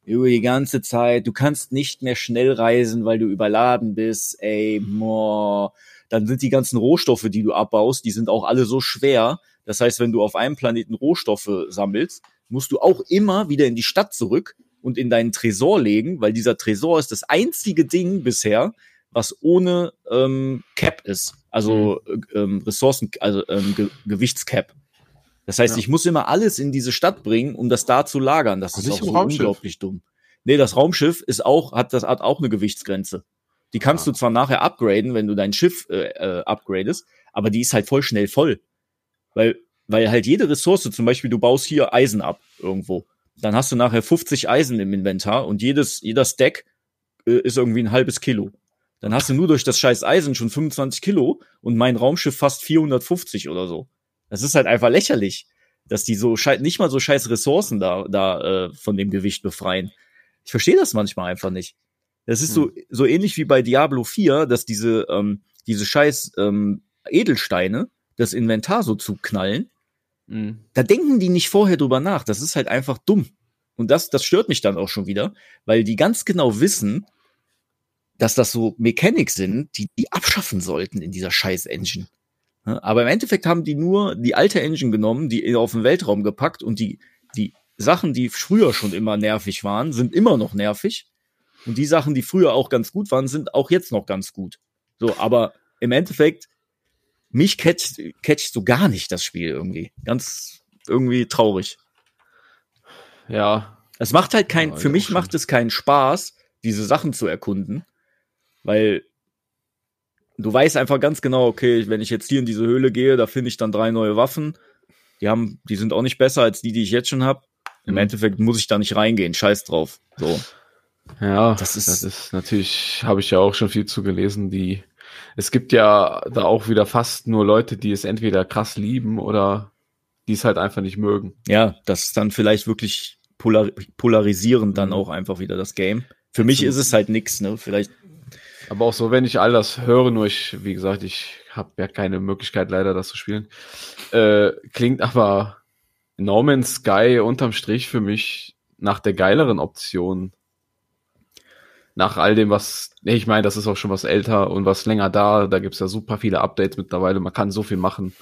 Über die ganze Zeit, du kannst nicht mehr schnell reisen, weil du überladen bist, ey, mo. Dann sind die ganzen Rohstoffe, die du abbaust, die sind auch alle so schwer. Das heißt, wenn du auf einem Planeten Rohstoffe sammelst, musst du auch immer wieder in die Stadt zurück und in deinen Tresor legen, weil dieser Tresor ist das einzige Ding bisher, was ohne ähm, Cap ist. Also äh, ähm, Ressourcen, also ähm, Ge Gewichtscap. Das heißt, Ja. ich muss immer alles in diese Stadt bringen, um das da zu lagern. Das ist auch so unglaublich dumm. Nee, das Raumschiff ist auch, hat das hat auch eine Gewichtsgrenze. Die kannst Ah. du zwar nachher upgraden, wenn du dein Schiff äh, äh, upgradest, aber die ist halt voll schnell voll. Weil, weil halt jede Ressource, zum Beispiel du baust hier Eisen ab irgendwo. Dann hast du nachher 50 Eisen im Inventar und jedes, jeder Stack äh, ist irgendwie ein halbes Kilo. Dann hast du nur durch das scheiß Eisen schon 25 Kilo und mein Raumschiff fast 450 oder so. Das ist halt einfach lächerlich, dass die so nicht mal so scheiß Ressourcen da, da äh, von dem Gewicht befreien. Ich verstehe das manchmal einfach nicht. Das ist so, so ähnlich wie bei Diablo 4, dass diese, ähm, diese scheiß ähm, Edelsteine das Inventar so zuknallen. Hm. Da denken die nicht vorher drüber nach. Das ist halt einfach dumm. Und das, das stört mich dann auch schon wieder, weil die ganz genau wissen, dass das so Mechanics sind, die die abschaffen sollten in dieser scheiß Engine. Ja, Aber im Endeffekt haben die nur die alte Engine genommen, die auf den Weltraum gepackt und die, die Sachen, die früher schon immer nervig waren, sind immer noch nervig. Und die Sachen, die früher auch ganz gut waren, sind auch jetzt noch ganz gut. So, aber im Endeffekt, mich catcht, catcht so gar nicht das Spiel irgendwie. Ganz irgendwie traurig. Ja, Es macht halt kein, Ja, für mich macht es keinen Spaß, diese Sachen zu erkunden, weil du weißt einfach ganz genau, okay, wenn ich jetzt hier in diese Höhle gehe, da finde ich dann drei neue Waffen Die haben, die sind auch nicht besser als die, die ich jetzt schon habe. Im Mhm. Endeffekt muss ich da nicht reingehen. Scheiß drauf. So. Ja, Das ist, das ist natürlich, habe ich ja auch schon viel zu gelesen, die, es gibt ja da auch wieder fast nur Leute, die es entweder krass lieben oder die es halt einfach nicht mögen. Ja, das ist dann vielleicht wirklich polar polarisierend dann Mhm. auch einfach wieder das Game. Für mich ist es halt nix, ne? Vielleicht, Aber auch so, wenn ich all das höre, nur ich, wie gesagt, ich habe ja keine Möglichkeit leider, das zu spielen, äh, klingt aber No Man's Sky unterm Strich für mich nach der geileren Option. Nach all dem, was, ich meine, das ist auch schon was älter und was länger da, da gibt's ja super viele Updates mittlerweile, man kann so viel machen.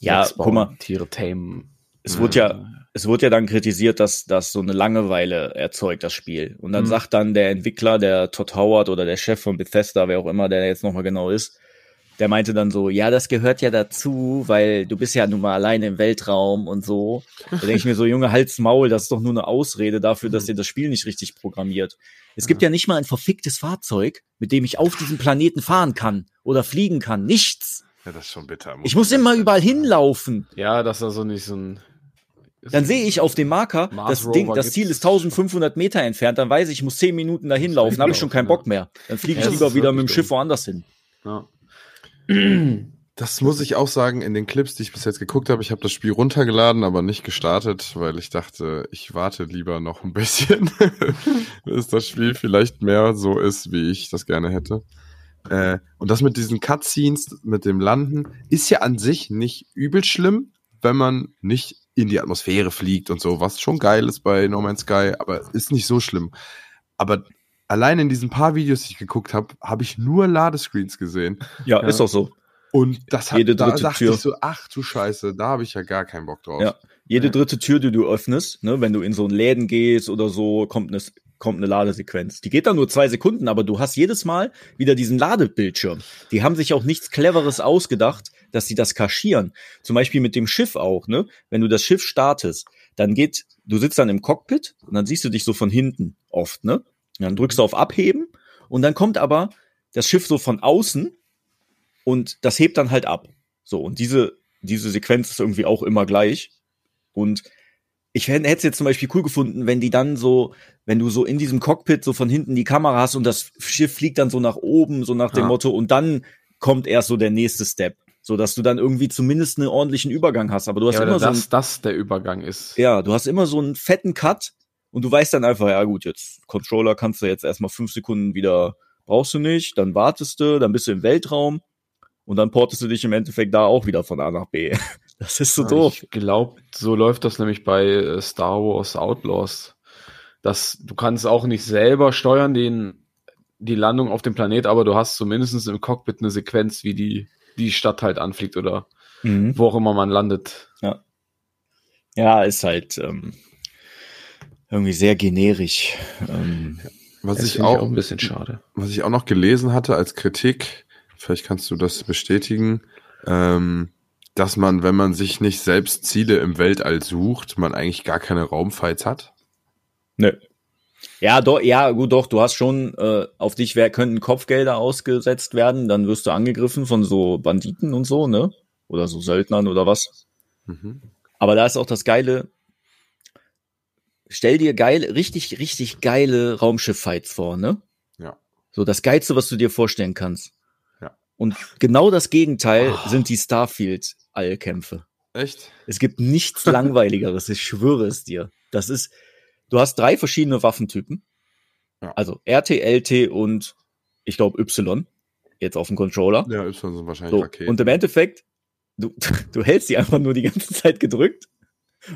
ja, Sechs guck mal, Tiere tamen. es wurde ja, es wurde ja dann kritisiert, dass das so eine Langeweile erzeugt, das Spiel. Und dann Mhm. sagt dann der Entwickler, der Todd Howard oder der Chef von Bethesda, wer auch immer der jetzt nochmal genau ist, der meinte dann so, ja, das gehört ja dazu, weil du bist ja nun mal alleine im Weltraum und so. Da denke ich mir so, Junge, Hals Maul, das ist doch nur eine Ausrede dafür, dass ihr das Spiel nicht richtig programmiert. Es gibt ja nicht mal ein verficktes Fahrzeug, mit dem ich auf diesem Planeten fahren kann oder fliegen kann. Nichts. Ja, das ist schon bitter. Ich muss immer überall hinlaufen. Ja, dass er so nicht so ein. Dann sehe ich auf dem Marker, Mars das Ding, Rover das Ziel ist 1500 Meter entfernt, dann weiß ich, ich muss 10 Minuten dahin laufen, habe ich schon keinen Bock mehr. Dann fliege ich Ja, lieber wieder mit dem Schiff woanders hin. Ja. [clears throat] Das muss ich auch sagen, in den Clips, die ich bis jetzt geguckt habe, ich habe das Spiel runtergeladen, aber nicht gestartet, weil ich dachte, ich warte lieber noch ein bisschen, [laughs] bis das Spiel vielleicht mehr so ist, wie ich das gerne hätte. Äh, und das mit diesen Cutscenes, mit dem Landen, ist ja an sich nicht übel schlimm, wenn man nicht in die Atmosphäre fliegt und so, was schon geil ist bei No Man's Sky, aber ist nicht so schlimm. Aber allein in diesen paar Videos, die ich geguckt habe, habe ich nur Ladescreens gesehen. Ja, Ja. ist auch so. Und das hat, Jede da dritte dachte Tür. ich so, ach du Scheiße, da habe ich ja gar keinen Bock drauf. Ja. Jede dritte Tür, die du öffnest, ne, wenn du in so einen Läden gehst oder so, kommt eine, kommt eine Ladesequenz. Die geht dann nur zwei Sekunden, aber du hast jedes Mal wieder diesen Ladebildschirm. Die haben sich auch nichts Cleveres ausgedacht, dass sie das kaschieren. Zum Beispiel mit dem Schiff auch, ne? Wenn du das Schiff startest, dann geht, du sitzt dann im Cockpit und dann siehst du dich so von hinten oft, ne? Und dann drückst du auf Abheben und dann kommt aber das Schiff so von außen und das hebt dann halt ab. So, und diese, diese Sequenz ist irgendwie auch immer gleich. Und ich hätte es jetzt zum Beispiel cool gefunden, wenn die dann so, wenn du so in diesem Cockpit so von hinten die Kamera hast und das Schiff fliegt dann so nach oben, so nach dem Ja. Motto, und dann kommt erst so der nächste Step. So dass du dann irgendwie zumindest einen ordentlichen Übergang hast. Aber du hast Ja, immer so einen, dass das der Übergang ist. ja, du hast immer so einen fetten Cut und du weißt dann einfach, ja gut, jetzt Controller kannst du jetzt erstmal fünf Sekunden wieder, brauchst du nicht, dann wartest du, dann bist du im Weltraum und dann portest du dich im Endeffekt da auch wieder von A nach B. [laughs] Das ist so Ja, doof. Ich glaube, so läuft das nämlich bei äh, Star Wars Outlaws. Dass du kannst auch nicht selber steuern den, die Landung auf dem Planet, aber du hast zumindest im Cockpit eine Sequenz, wie die, die Stadt halt anfliegt oder Mhm. wo auch immer man landet. Ja, ist halt ähm, irgendwie sehr generisch. Ähm, Was ich finde auch, ein bisschen schade. was ich auch noch gelesen hatte als Kritik, vielleicht kannst du das bestätigen, ähm, dass man, wenn man sich nicht selbst Ziele im Weltall sucht, man eigentlich gar keine Raumfights hat. nö. Ja, doch, ja, gut, doch, du hast schon, äh, auf dich wer, könnten Kopfgelder ausgesetzt werden, dann wirst du angegriffen von so Banditen und so, ne? Oder so Söldnern oder was. Mhm. Aber da ist auch das Geile. Stell dir geile, richtig, richtig geile Raumschiff-Fights vor, ne? Ja. So das Geilste, was du dir vorstellen kannst. Ja. Und genau das Gegenteil Oh. sind die Starfield-Allkämpfe. Echt? Es gibt nichts langweiligeres, ich schwöre es dir. Das ist, du hast drei verschiedene Waffentypen. Ja. Also RT, LT und ich glaube Y. Jetzt auf dem Controller. Ja, Y sind wahrscheinlich So, Raketen. und im Endeffekt, du, [laughs] du hältst die einfach nur die ganze Zeit gedrückt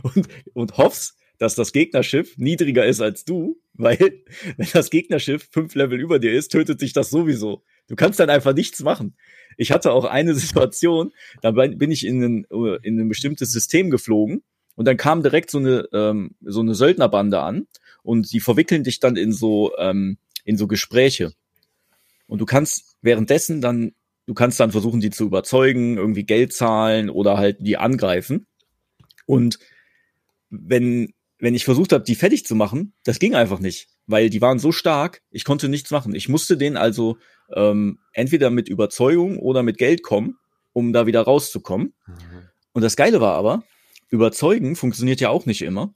und, und hoffst, dass das Gegnerschiff niedriger ist als du, weil wenn das Gegnerschiff fünf Level über dir ist, tötet sich das sowieso. Du kannst dann einfach nichts machen. Ich hatte auch eine [laughs] Situation, da bin ich in ein, in ein bestimmtes System geflogen und dann kam direkt so eine, ähm, so eine Söldnerbande an und die verwickeln dich dann in so, ähm, in so Gespräche. Und du kannst währenddessen dann du kannst dann versuchen, die zu überzeugen, irgendwie Geld zahlen oder halt die angreifen. Und wenn, wenn ich versucht habe, die fertig zu machen, das ging einfach nicht, weil die waren so stark, ich konnte nichts machen. Ich musste denen also ähm, entweder mit Überzeugung oder mit Geld kommen, um da wieder rauszukommen. Mhm. Und das Geile war aber, überzeugen funktioniert ja auch nicht immer.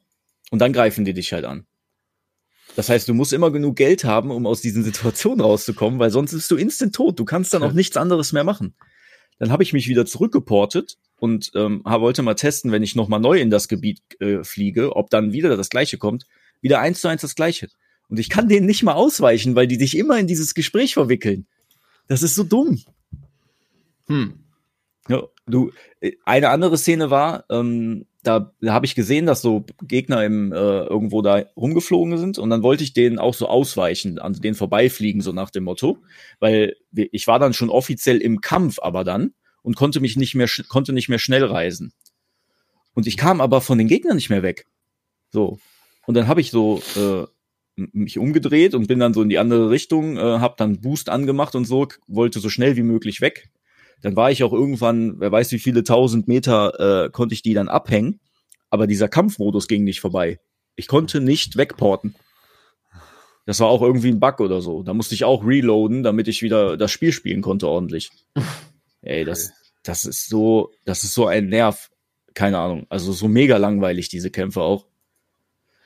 Und dann greifen die dich halt an. Das heißt, du musst immer genug Geld haben, um aus diesen Situationen rauszukommen, weil sonst bist du instant tot. Du kannst dann auch nichts anderes mehr machen. Dann habe ich mich wieder zurückgeportet und ähm, wollte mal testen, wenn ich noch mal neu in das Gebiet äh, fliege, ob dann wieder das Gleiche kommt. Wieder eins zu eins das Gleiche. Und ich kann denen nicht mal ausweichen, weil die dich immer in dieses Gespräch verwickeln. Das ist so dumm. Hm. Ja, du, äh, eine andere Szene war, ähm, da, da habe ich gesehen, dass so Gegner im, äh, irgendwo da rumgeflogen sind und dann wollte ich denen auch so ausweichen, an denen vorbeifliegen, so nach dem Motto, weil ich war dann schon offiziell im Kampf, aber dann und konnte mich nicht mehr, konnte nicht mehr schnell reisen. Und ich kam aber von den Gegnern nicht mehr weg. So. Und dann habe ich so äh, mich umgedreht und bin dann so in die andere Richtung, äh, habe dann Boost angemacht und so, wollte so schnell wie möglich weg. Dann war ich auch irgendwann, wer weiß wie viele tausend Meter, äh, konnte ich die dann abhängen. Aber dieser Kampfmodus ging nicht vorbei. Ich konnte nicht wegporten. Das war auch irgendwie ein Bug oder so. Da musste ich auch reloaden, damit ich wieder das Spiel spielen konnte ordentlich. [laughs] Ey, das, das ist so, das ist so ein Nerv. Keine Ahnung. Also so mega langweilig, diese Kämpfe auch.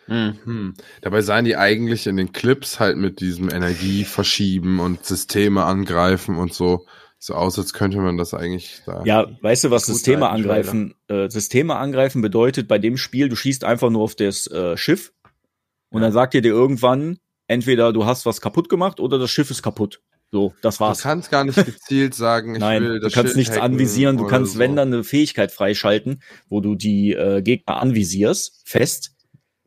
Hm. Hm. Dabei seien die eigentlich in den Clips halt mit diesem Energie verschieben und Systeme angreifen und so. So aus, als könnte man das eigentlich da. Ja, weißt du, was Systeme angreifen? Äh, Systeme angreifen bedeutet bei dem Spiel, du schießt einfach nur auf das äh, Schiff und dann sagt ihr dir irgendwann, entweder du hast was kaputt gemacht oder das Schiff ist kaputt. So, das Du war's. kannst gar nicht [laughs] gezielt sagen, ich Nein, will du das kannst Schild nichts anvisieren, du kannst, so. wenn dann eine Fähigkeit freischalten, wo du die äh, Gegner anvisierst, fest,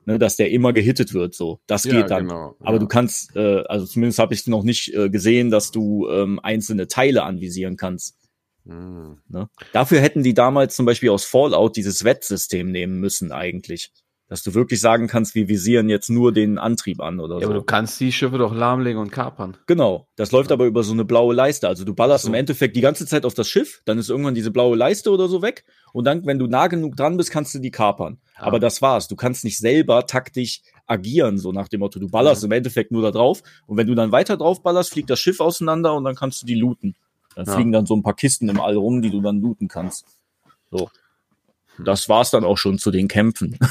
ne, dass der immer gehittet wird, so. Das Ja, geht dann. genau, Aber ja. du kannst, äh, also zumindest habe ich noch nicht äh, gesehen, dass du ähm, einzelne Teile anvisieren kannst. Hm. Ne? Dafür hätten die damals zum Beispiel aus Fallout dieses Wettsystem nehmen müssen eigentlich. Dass du wirklich sagen kannst, wir visieren jetzt nur den Antrieb an oder Ja, aber so. du kannst die Schiffe doch lahmlegen und kapern. Genau. Das läuft aber über so eine blaue Leiste. Also du ballerst So. im Endeffekt die ganze Zeit auf das Schiff, dann ist irgendwann diese blaue Leiste oder so weg. Und dann, wenn du nah genug dran bist, kannst du die kapern. Ah. Aber das war's. Du kannst nicht selber taktisch agieren, so nach dem Motto, du ballerst im Endeffekt nur da drauf. Und wenn du dann weiter drauf ballerst, fliegt das Schiff auseinander und dann kannst du die looten. Dann Ja. fliegen dann so ein paar Kisten im All rum, die du dann looten kannst. So. Das war's dann auch schon zu den Kämpfen. [laughs]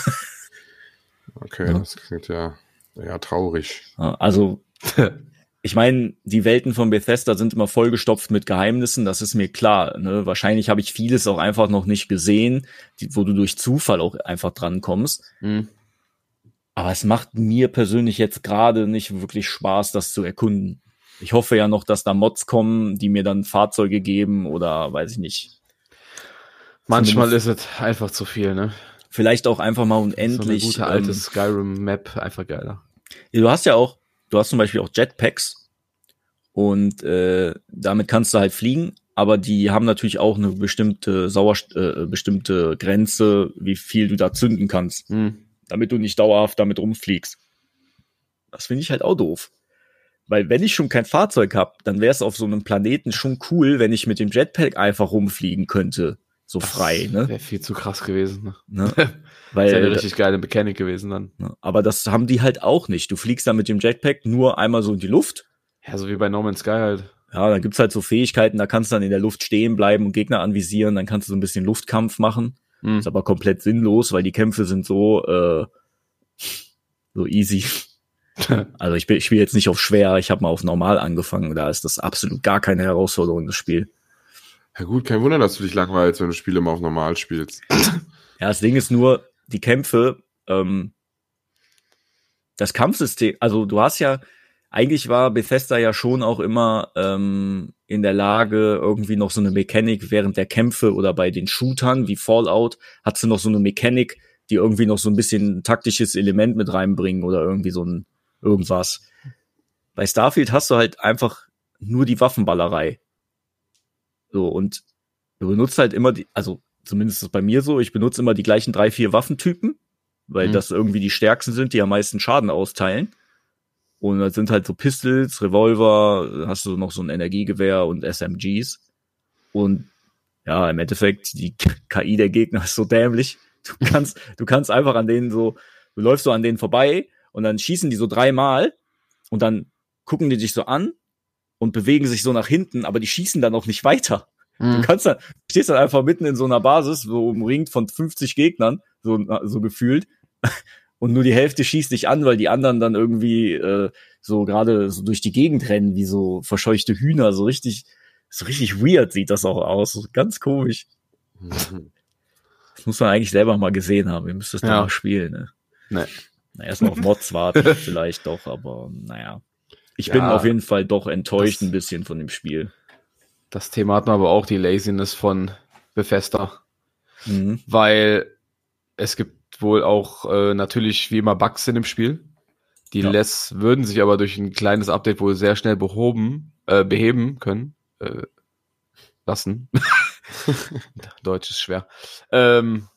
Okay, Ja. das klingt ja, ja traurig. Also, [laughs] ich meine, die Welten von Bethesda sind immer vollgestopft mit Geheimnissen, das ist mir klar. Ne? Wahrscheinlich habe ich vieles auch einfach noch nicht gesehen, die, wo du durch Zufall auch einfach dran kommst. Hm. Aber es macht mir persönlich jetzt gerade nicht wirklich Spaß, das zu erkunden. Ich hoffe ja noch, dass da Mods kommen, die mir dann Fahrzeuge geben oder weiß ich nicht. Manchmal ist es einfach zu viel, ne? Vielleicht auch einfach mal So eine unendlich. gute alte ähm, Skyrim-Map, einfach geiler. Ja, Du hast ja auch, du hast zum Beispiel auch Jetpacks und äh, damit kannst du halt fliegen, aber die haben natürlich auch eine bestimmte Sauerst äh, bestimmte Grenze, wie viel du da zünden kannst, Hm. damit du nicht dauerhaft damit rumfliegst. Das finde ich halt auch doof. Weil wenn ich schon kein Fahrzeug habe, dann wäre es auf so einem Planeten schon cool, wenn ich mit dem Jetpack einfach rumfliegen könnte. So frei, ne? Wäre viel zu krass gewesen. Ne? ne? [laughs] Das Weil wäre eine richtig geile Mechanik gewesen dann. Ne? Aber das haben die halt auch nicht. Du fliegst da mit dem Jetpack nur einmal so in die Luft. Ja, so wie bei No Man's Sky halt. Ja, dann gibt's halt so Fähigkeiten, da kannst du dann in der Luft stehen bleiben und Gegner anvisieren, dann kannst du so ein bisschen Luftkampf machen. Hm. Ist aber komplett sinnlos, weil die Kämpfe sind so, äh, so easy. [laughs] Also ich, ich spiele jetzt nicht auf schwer, ich habe mal auf normal angefangen, da ist das absolut gar keine Herausforderung, das Spiel. Ja gut, kein Wunder, dass du dich langweilst, wenn du Spiele immer auf normal spielst. [clears throat] Ja, das Ding ist nur, die Kämpfe, ähm, das Kampfsystem, also du hast ja, eigentlich war Bethesda ja schon auch immer ähm, in der Lage, irgendwie noch so eine Mechanik während der Kämpfe oder bei den Shootern wie Fallout, hat sie noch so eine Mechanik, die irgendwie noch so ein bisschen ein taktisches Element mit reinbringen oder irgendwie so ein irgendwas. Bei Starfield hast du halt einfach nur die Waffenballerei. So, und du benutzt halt immer die, also zumindest ist es bei mir so, ich benutze immer die gleichen drei, vier Waffentypen, weil Mhm. das irgendwie die stärksten sind, die am meisten Schaden austeilen. Und das sind halt so Pistols, Revolver, hast du noch so ein Energiegewehr und SMGs. Und ja, im Endeffekt, die KI der Gegner ist so dämlich. Du [laughs] kannst, du kannst einfach an denen so, du läufst so an denen vorbei und dann schießen die so dreimal und dann gucken die dich so an und bewegen sich so nach hinten, aber die schießen dann auch nicht weiter. Du Mhm. kannst dann, stehst dann einfach mitten in so einer Basis, so umringt von 50 Gegnern, so, so gefühlt. [laughs] Und nur die Hälfte schießt dich an, weil die anderen dann irgendwie äh, so gerade so durch die Gegend rennen, wie so verscheuchte Hühner. So richtig, so richtig weird sieht das auch aus. So Ganz komisch. Das muss man eigentlich selber mal gesehen haben. Ihr müsst das Ja. dann mal spielen. Ne? Nee. Na, erstmal auf Mods warten, [laughs] vielleicht doch, aber naja. Ich bin Ja, auf jeden Fall doch enttäuscht das- ein bisschen von dem Spiel. Das Thema hatten wir aber auch, die Laziness von Bethesda. Mhm. weil es gibt wohl auch äh, natürlich wie immer Bugs in dem Spiel. Die Ja. lässt, würden sich aber durch ein kleines Update wohl sehr schnell behoben, äh, beheben können. Äh, lassen. [laughs] Deutsch ist schwer. Ähm,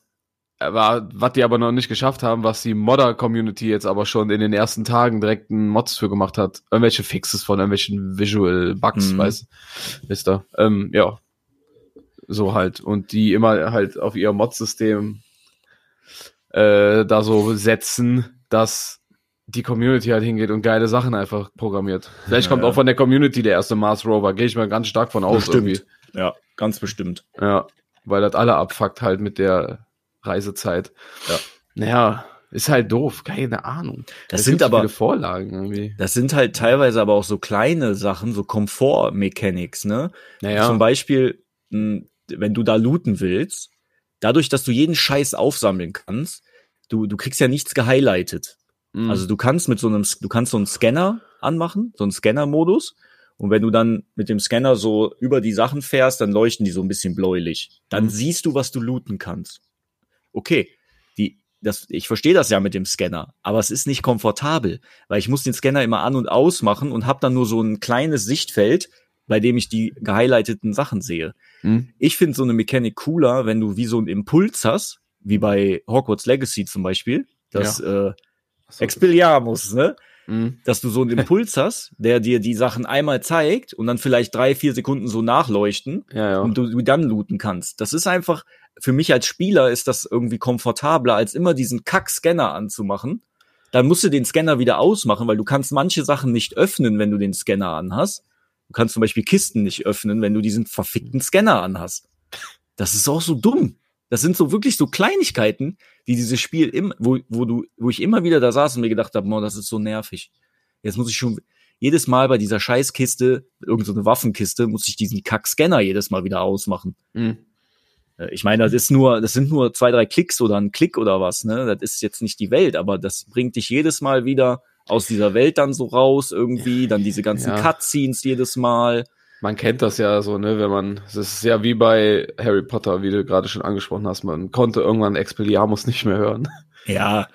aber was die aber noch nicht geschafft haben, was die Modder-Community jetzt aber schon in den ersten Tagen direkt einen Mods für gemacht hat. Irgendwelche Fixes von irgendwelchen Visual Bugs, Mhm. weiß, wisst ihr. Ähm, ja. So halt. Und die immer halt auf ihr Mod-System äh, da so setzen, dass die Community halt hingeht und geile Sachen einfach programmiert. Vielleicht Ja, kommt ja. auch von der Community der erste Mars Rover, gehe ich mal ganz stark von aus irgendwie. Bestimmt. Ja, ganz bestimmt. Ja, weil das alle abfuckt halt mit der Reisezeit. Ja. Naja, ist halt doof, keine Ahnung. Das Es sind aber, viele Vorlagen irgendwie. das sind halt teilweise aber auch so kleine Sachen, so Komfort-Mechanics, ne? Naja, Zum Beispiel, mh, wenn du da looten willst, dadurch, dass du jeden Scheiß aufsammeln kannst, du, du kriegst ja nichts gehighlightet. mh, Also du kannst mit so einem, du kannst so einen Scanner anmachen, so einen Scanner-Modus. Und wenn du dann mit dem Scanner so über die Sachen fährst, dann leuchten die so ein bisschen bläulich. Dann Mhm. siehst du, was du looten kannst. Okay, die, das, ich verstehe das ja mit dem Scanner, aber es ist nicht komfortabel, weil ich muss den Scanner immer an und ausmachen und habe dann nur so ein kleines Sichtfeld, bei dem ich die gehighlighteten Sachen sehe. mh, Ich finde so eine Mechanik cooler, wenn du wie so einen Impuls hast, wie bei Hogwarts Legacy zum Beispiel, das äh, Expelliarmus, ne? mh, Dass du so einen Impuls [laughs] hast, der dir die Sachen einmal zeigt und dann vielleicht drei, vier Sekunden so nachleuchten ja, ja. und du, du dann looten kannst. Das ist einfach, für mich als Spieler ist das irgendwie komfortabler, als immer diesen Kack-Scanner anzumachen. Dann musst du den Scanner wieder ausmachen, weil du kannst manche Sachen nicht öffnen, wenn du den Scanner anhast. Du kannst zum Beispiel Kisten nicht öffnen, wenn du diesen verfickten Scanner anhast. Das ist auch so dumm. Das sind so wirklich so Kleinigkeiten, die dieses Spiel im, wo, wo du, wo ich immer wieder da saß und mir gedacht habe, das ist so nervig. Jetzt muss ich schon jedes Mal bei dieser Scheißkiste, irgendeine so Waffenkiste, muss ich diesen Kack-Scanner jedes Mal wieder ausmachen. mh. Äh, Ich meine, das ist nur, das sind nur zwei, drei Klicks oder ein Klick oder was, ne? Das ist jetzt nicht die Welt, aber das bringt dich jedes Mal wieder aus dieser Welt dann so raus irgendwie, dann diese ganzen Ja. Cutscenes jedes Mal. Man kennt das ja so, ne, wenn man, das ist ja wie bei Harry Potter, wie du gerade schon angesprochen hast, man konnte irgendwann Expelliarmus nicht mehr hören. Ja,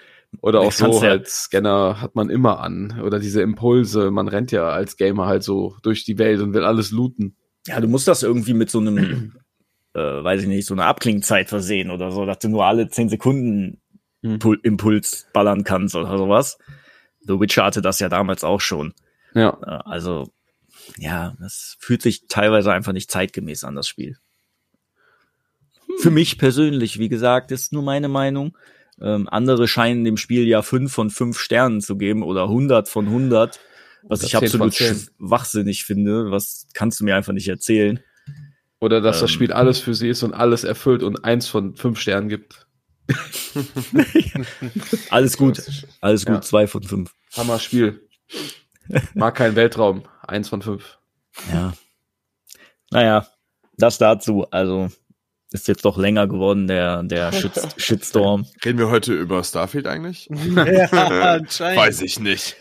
Oder auch so ja- halt, Scanner hat man immer an. Oder diese Impulse, man rennt ja als Gamer halt so durch die Welt und will alles looten. ja, du musst das irgendwie mit so einem, äh, weiß ich nicht, so einer Abklingzeit versehen oder so, dass du nur alle zehn Sekunden Hm. Pul Impuls ballern kannst oder sowas. The Witcher hatte das ja damals auch schon. Ja. Äh, Also, ja, das fühlt sich teilweise einfach nicht zeitgemäß an, das Spiel. Für mich persönlich, wie gesagt, ist nur meine Meinung. Ähm, andere scheinen dem Spiel ja fünf von fünf Sternen zu geben oder 100 von 100, was Oder ich 10 von absolut 10. sch- wachsinnig finde. Was kannst du mir einfach nicht erzählen? Oder dass das Ähm. Spiel alles für sie ist und alles erfüllt und eins von fünf Sternen gibt. [laughs] Alles gut, alles gut, Ja. zwei von fünf. Hammer Spiel. Mag kein Weltraum. Eins von fünf. Ja. Naja, das dazu. Also ist jetzt doch länger geworden, der, der [laughs] Shit Shitstorm. Reden wir heute über Starfield eigentlich? ja. [laughs] Weiß ich nicht.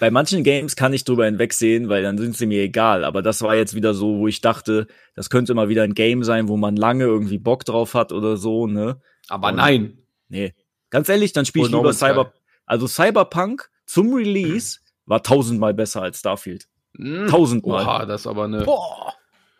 Bei manchen Games kann ich drüber hinwegsehen, weil dann sind sie mir egal. Aber das war jetzt wieder so, wo ich dachte, das könnte mal wieder ein Game sein, wo man lange irgendwie Bock drauf hat oder so, ne? Aber Und- nein. Nee. Ganz ehrlich, dann spiele ich lieber. Cyber. Also Cyberpunk zum Release [clears throat] war tausendmal besser als Starfield. Hm. Tausendmal. Oha, das ist aber eine. Boah.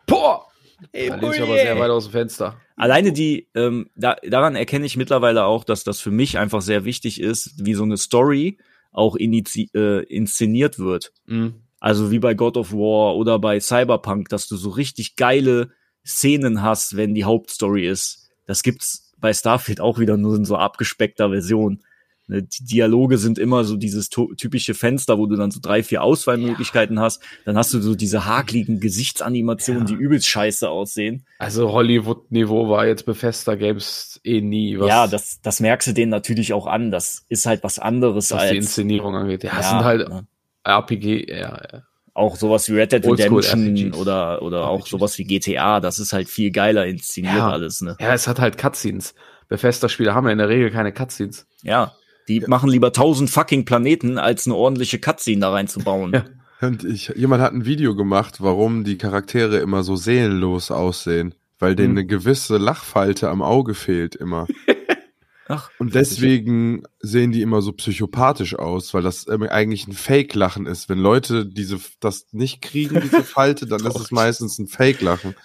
Boah! Ey, Da lehne ich aber sehr weit aus dem Fenster. Alleine die, ähm, da, daran erkenne ich mittlerweile auch, dass das für mich einfach sehr wichtig ist, wie so eine Story auch äh, inszeniert wird. Hm. Also wie bei God of War oder bei Cyberpunk, dass du so richtig geile Szenen hast, wenn die Hauptstory ist. Das gibt's bei Starfield auch wieder nur in so abgespeckter Version. Ne, die Dialoge sind immer so dieses typische Fenster, wo du dann so drei, vier Auswahlmöglichkeiten hast. Dann hast du so diese hakligen Gesichtsanimationen, die übelst scheiße aussehen. Also Hollywood-Niveau war jetzt Bethesda Games eh nie, was, ja, das, das merkst du denen natürlich auch an. Das ist halt was anderes was als die Inszenierung angeht. Ja, Ja, sind halt ne. RPG, ja, ja. auch sowas wie Red Dead Redemption oder, oder auch RPGs. sowas wie GTA. Das ist halt viel geiler inszeniert Ja. alles, ne? Ja, es hat halt Cutscenes. Bethesda-Spiele haben ja in der Regel keine Cutscenes. Ja. Die machen lieber tausend fucking Planeten, als eine ordentliche Cutscene da reinzubauen. [laughs] Ja. Und ich, jemand hat ein Video gemacht, warum die Charaktere immer so seelenlos aussehen. Weil denen Hm. eine gewisse Lachfalte am Auge fehlt immer. [laughs] Ach, Und deswegen sehen die immer so psychopathisch aus, weil das eigentlich ein Fake-Lachen ist. Wenn Leute diese, das nicht kriegen, diese [laughs] Falte, dann ist es meistens ein Fake-Lachen.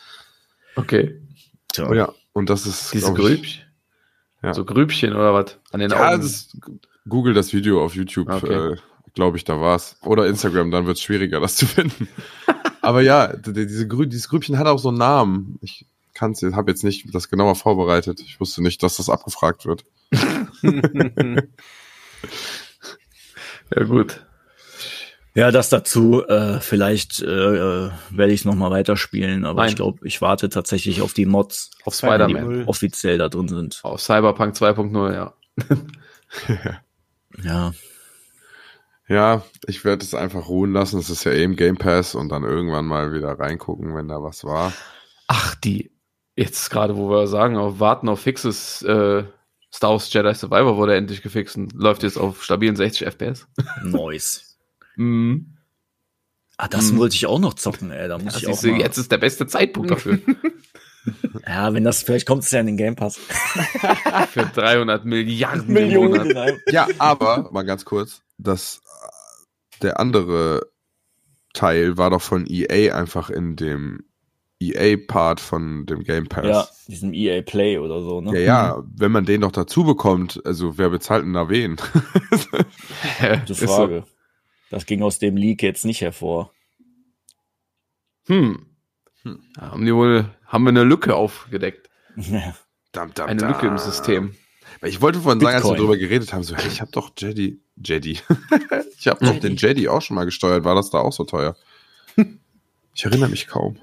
Okay. tja. Oh ja, und das ist, Diese Grübchen? Ja. So Grübchen oder was? An den Ja, Augen? das, Google das Video auf YouTube, Okay. äh, glaube ich, da war's. Oder Instagram, dann wird's schwieriger, das zu finden. [laughs] Aber ja, diese Grü dieses Grübchen hat auch so einen Namen. Ich kann's, jetzt- habe jetzt nicht das genauer vorbereitet. Ich wusste nicht, dass das abgefragt wird. [laughs] ja, gut. Ja, das dazu. Äh, vielleicht äh, äh, werde ich es nochmal weiterspielen, aber Nein. ich glaube, ich warte tatsächlich auf die Mods, Auf die Spider-Man. offiziell da drin sind. Auf Cyberpunk 2.0, ja. [laughs] Ja. Ja, ich werde es einfach ruhen lassen. Es ist ja eh im Game Pass und dann irgendwann mal wieder reingucken, wenn da was war. Ach, die. Jetzt gerade, wo wir sagen, auf warten auf Fixes, äh, Star Wars Jedi Survivor wurde endlich gefixt und läuft jetzt auf stabilen 60 FPS. Nice. Mhm. Ah, das Hm. wollte ich auch noch zocken, ey. Da muss Ja, ich auch du, mal. jetzt ist der beste Zeitpunkt dafür. [laughs] Ja, wenn das, vielleicht kommt es ja in den Game Pass. [laughs] Für 300 Milliarden einem. Ja, aber mal ganz kurz, das äh, der andere Teil war doch von EA einfach in dem EA-Part von dem Game Pass. Ja, diesem EA Play oder so, ne? Ja, ja, wenn man den noch dazu bekommt, also wer bezahlt denn da wen? [laughs] Gute Ist so. Das ging aus dem Leak jetzt nicht hervor. Hm. Hm. Ja, Haben, die wohl, haben wir eine Lücke aufgedeckt? Dam, dam, Eine dam. Lücke im System. Ich wollte vorhin sagen, als wir drüber geredet haben, so, hey, ich habe doch Jedi, Jedi. [laughs] ich habe doch den Jedi auch schon mal gesteuert. War das da auch so teuer? Ich erinnere mich kaum.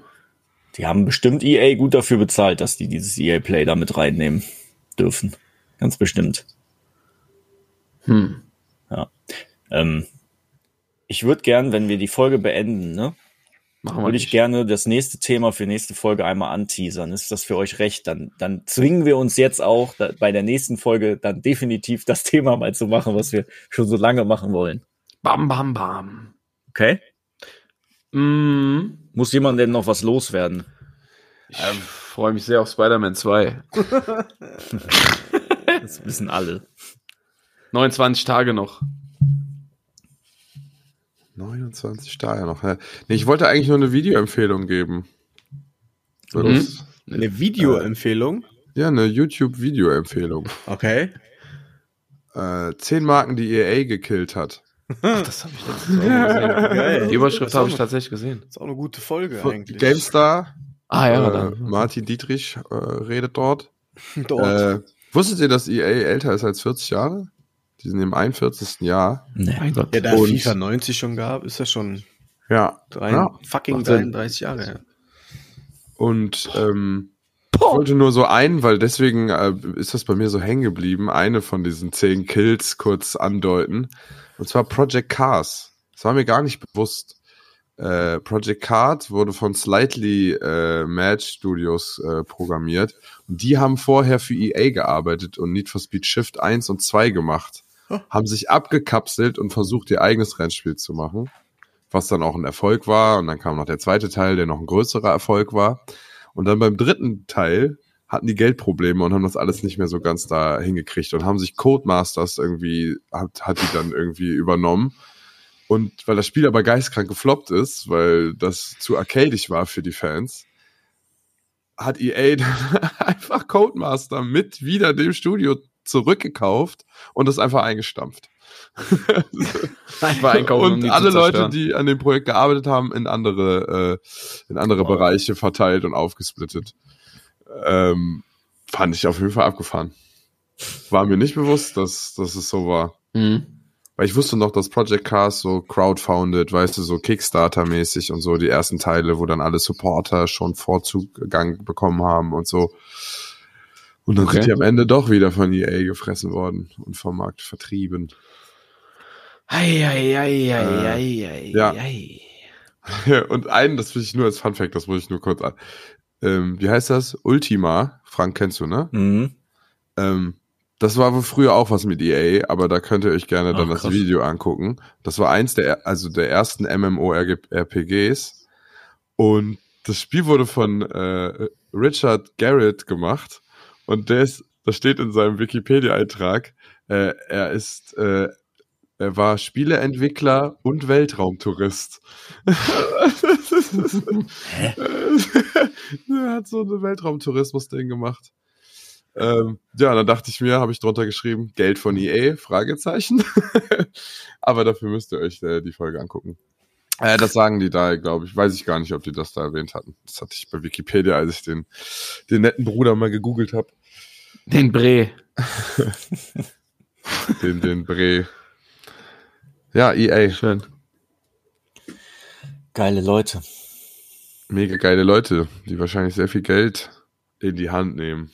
Die haben bestimmt EA gut dafür bezahlt, dass die dieses EA Play da mit reinnehmen dürfen. Ganz bestimmt. Hm. Ähm, ich würde gern, wenn wir die Folge beenden, ne, Machen würde ich gerne das nächste Thema für nächste Folge einmal anteasern. Ist das für euch recht? Dann, dann zwingen wir uns jetzt auch da, bei der nächsten Folge dann definitiv das [laughs] Thema mal zu machen, was wir schon so lange machen wollen. Bam, bam, bam. Okay? Mm. Muss jemand denn noch was loswerden? Ich freue mich sehr auf Spider-Man 2. [laughs] Das wissen alle. [laughs] 29 Tage noch. 29 Tage noch. Ja. Nee, ich wollte eigentlich nur eine Videoempfehlung geben. Mhm. das- Eine Videoempfehlung. Ja, eine YouTube-Videoempfehlung. Okay. Äh, zehn Marken, die EA gekillt hat. Ach, das habe ich mal gesehen. [laughs] Geil. Die Überschrift habe ist ich tatsächlich gesehen. Ist auch eine gute Folge Von eigentlich. GameStar, Ah ja, äh, dann. Martin Dietrich äh, redet dort. [laughs] Dort. Äh, wusstet ihr, dass EA älter ist als 40 Jahre? Die sind im 41. Jahr. Nee. mein Gott. ja, da und- FIFA 90 schon gab, ist ja schon Ja. drei, ja. fucking macht Sinn. 33 Jahre her. Und ähm, ich wollte nur so einen, weil deswegen äh, ist das bei mir so hängen geblieben, eine von diesen zehn Kills kurz andeuten. Und zwar Project Cars. Das war mir gar nicht bewusst. Äh, Project Cars wurde von Slightly äh, Mad Studios äh, programmiert. Und die haben vorher für EA gearbeitet und Need for Speed Shift 1 und 2 gemacht. Haben sich abgekapselt und versucht, ihr eigenes Rennspiel zu machen. Was dann auch ein Erfolg war. Und dann kam noch der zweite Teil, der noch ein größerer Erfolg war. Und dann beim dritten Teil hatten die Geldprobleme und haben das alles nicht mehr so ganz da hingekriegt und haben sich Codemasters irgendwie, hat, hat die dann irgendwie übernommen. Und weil das Spiel aber geistkrank gefloppt ist, weil das zu arcadig war für die Fans, hat EA [laughs] dann einfach Codemaster mit wieder dem Studio zurückgekauft und das einfach eingestampft. [laughs] Einfach [laughs] einkaufen, um und zu alle Leute, die an dem Projekt gearbeitet haben, in andere, äh, in andere Bereiche verteilt und aufgesplittet. Ähm, fand ich auf jeden Fall abgefahren. war mir nicht bewusst, dass, dass es so war. Mhm. Weil ich wusste noch, dass Project Cars so crowdfounded, weißt du, so Kickstarter-mäßig und so die ersten Teile, wo dann alle Supporter schon Vorzugang bekommen haben und so. Und dann Okay. sind die am Ende doch wieder von EA gefressen worden und vom Markt vertrieben. Ei, ei, ei, ei, Äh, ei, ja. [laughs] und einen, das will ich nur als Fun Fact, das muss ich nur kurz an. Ähm, wie heißt das? Ultima. Frank kennst du, ne? Mhm. Ähm, das war wohl früher auch was mit EA, aber da könnt ihr euch gerne dann Ach, das krass. Video angucken. Das war eins der, also der ersten MMORPGs. Und das Spiel wurde von äh, Richard Garrett gemacht. Und der ist, das steht in seinem Wikipedia-Eintrag, äh, er ist, äh, er war Spieleentwickler und Weltraumtourist. [laughs] er hat so einen Weltraumtourismus-Ding gemacht. Ähm, ja, dann dachte ich mir, habe ich drunter geschrieben, Geld von EA, Fragezeichen. [laughs] Aber dafür müsst ihr euch äh, die Folge angucken. Äh, das sagen die da, glaube ich. Weiß ich gar nicht, ob die das da erwähnt hatten. Das hatte ich bei Wikipedia, als ich den, den netten Bruder mal gegoogelt habe. Den Bre. [laughs] Den, den Bre. Ja, EA. Schön. Geile Leute. Mega geile Leute, die wahrscheinlich sehr viel Geld in die Hand nehmen.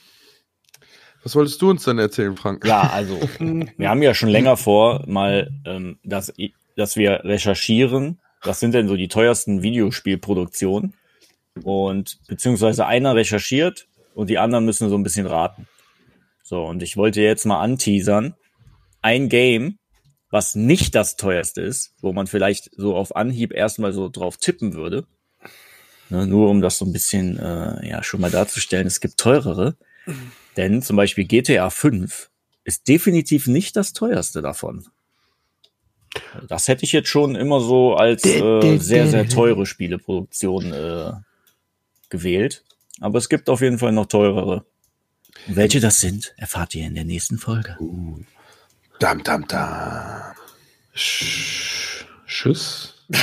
Was wolltest du uns denn erzählen, Frank? Ja, also [laughs] wir haben ja schon länger vor, mal, ähm, dass, dass wir recherchieren, was sind denn so die teuersten Videospielproduktionen. Und beziehungsweise einer recherchiert und die anderen müssen so ein bisschen raten. So, und ich wollte jetzt mal anteasern, ein Game, was nicht das teuerste ist, wo man vielleicht so auf Anhieb erstmal so drauf tippen würde, ne, nur um das so ein bisschen äh, ja schon mal darzustellen, es gibt teurere, denn zum Beispiel GTA 5 ist definitiv nicht das teuerste davon. Das hätte ich jetzt schon immer so als äh, sehr, sehr teure Spieleproduktion äh, gewählt. Aber es gibt auf jeden Fall noch teurere. Und welche das sind, erfahrt ihr in der nächsten Folge. Dam, dam, dam. Sch Schuss. [laughs]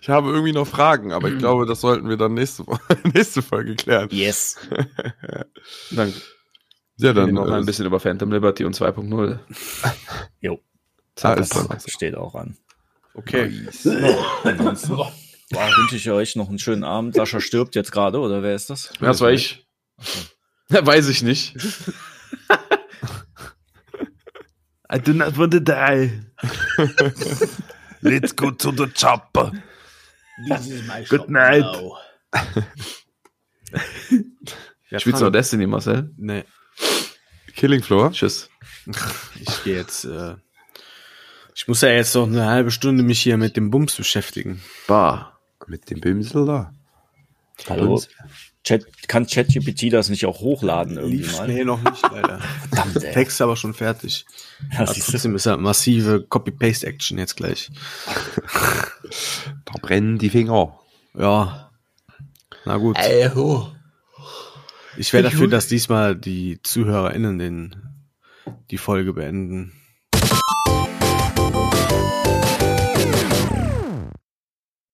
Ich habe irgendwie noch Fragen, aber ich glaube, das sollten wir dann nächste, [laughs] nächste Folge klären. Yes. [laughs] Dann Ja, dann noch ein äh, bisschen über Phantom Liberty und 2.0. Jo, [laughs] ah, das ist dann- steht auch an. okay. [laughs] Ansonsten boah, wünsche ich euch noch einen schönen Abend. Sascha stirbt jetzt gerade, oder wer ist das? Ja, das war ich. Ja, [laughs] weiß ich nicht. I do not want to die. Let's go to the chopper. Good night. Ja, Spielst du noch Destiny, Marcel? Nee, Killing Floor. Tschüss. ich gehe jetzt. Äh, ich muss ja jetzt noch eine halbe Stunde mich hier mit dem Bums beschäftigen. Bar. Mit dem Bimsel da. Hallo? Chat, kann ChatGPT das nicht auch hochladen irgendwie Lief mal? nee, noch nicht, leider. Verdammt, ey. Text aber schon fertig. Ja, Aber trotzdem ist ja massive Copy-Paste-Action jetzt gleich. Da brennen die Finger. Ja. Na gut. Ich wäre dafür, dass diesmal die ZuhörerInnen den, die Folge beenden.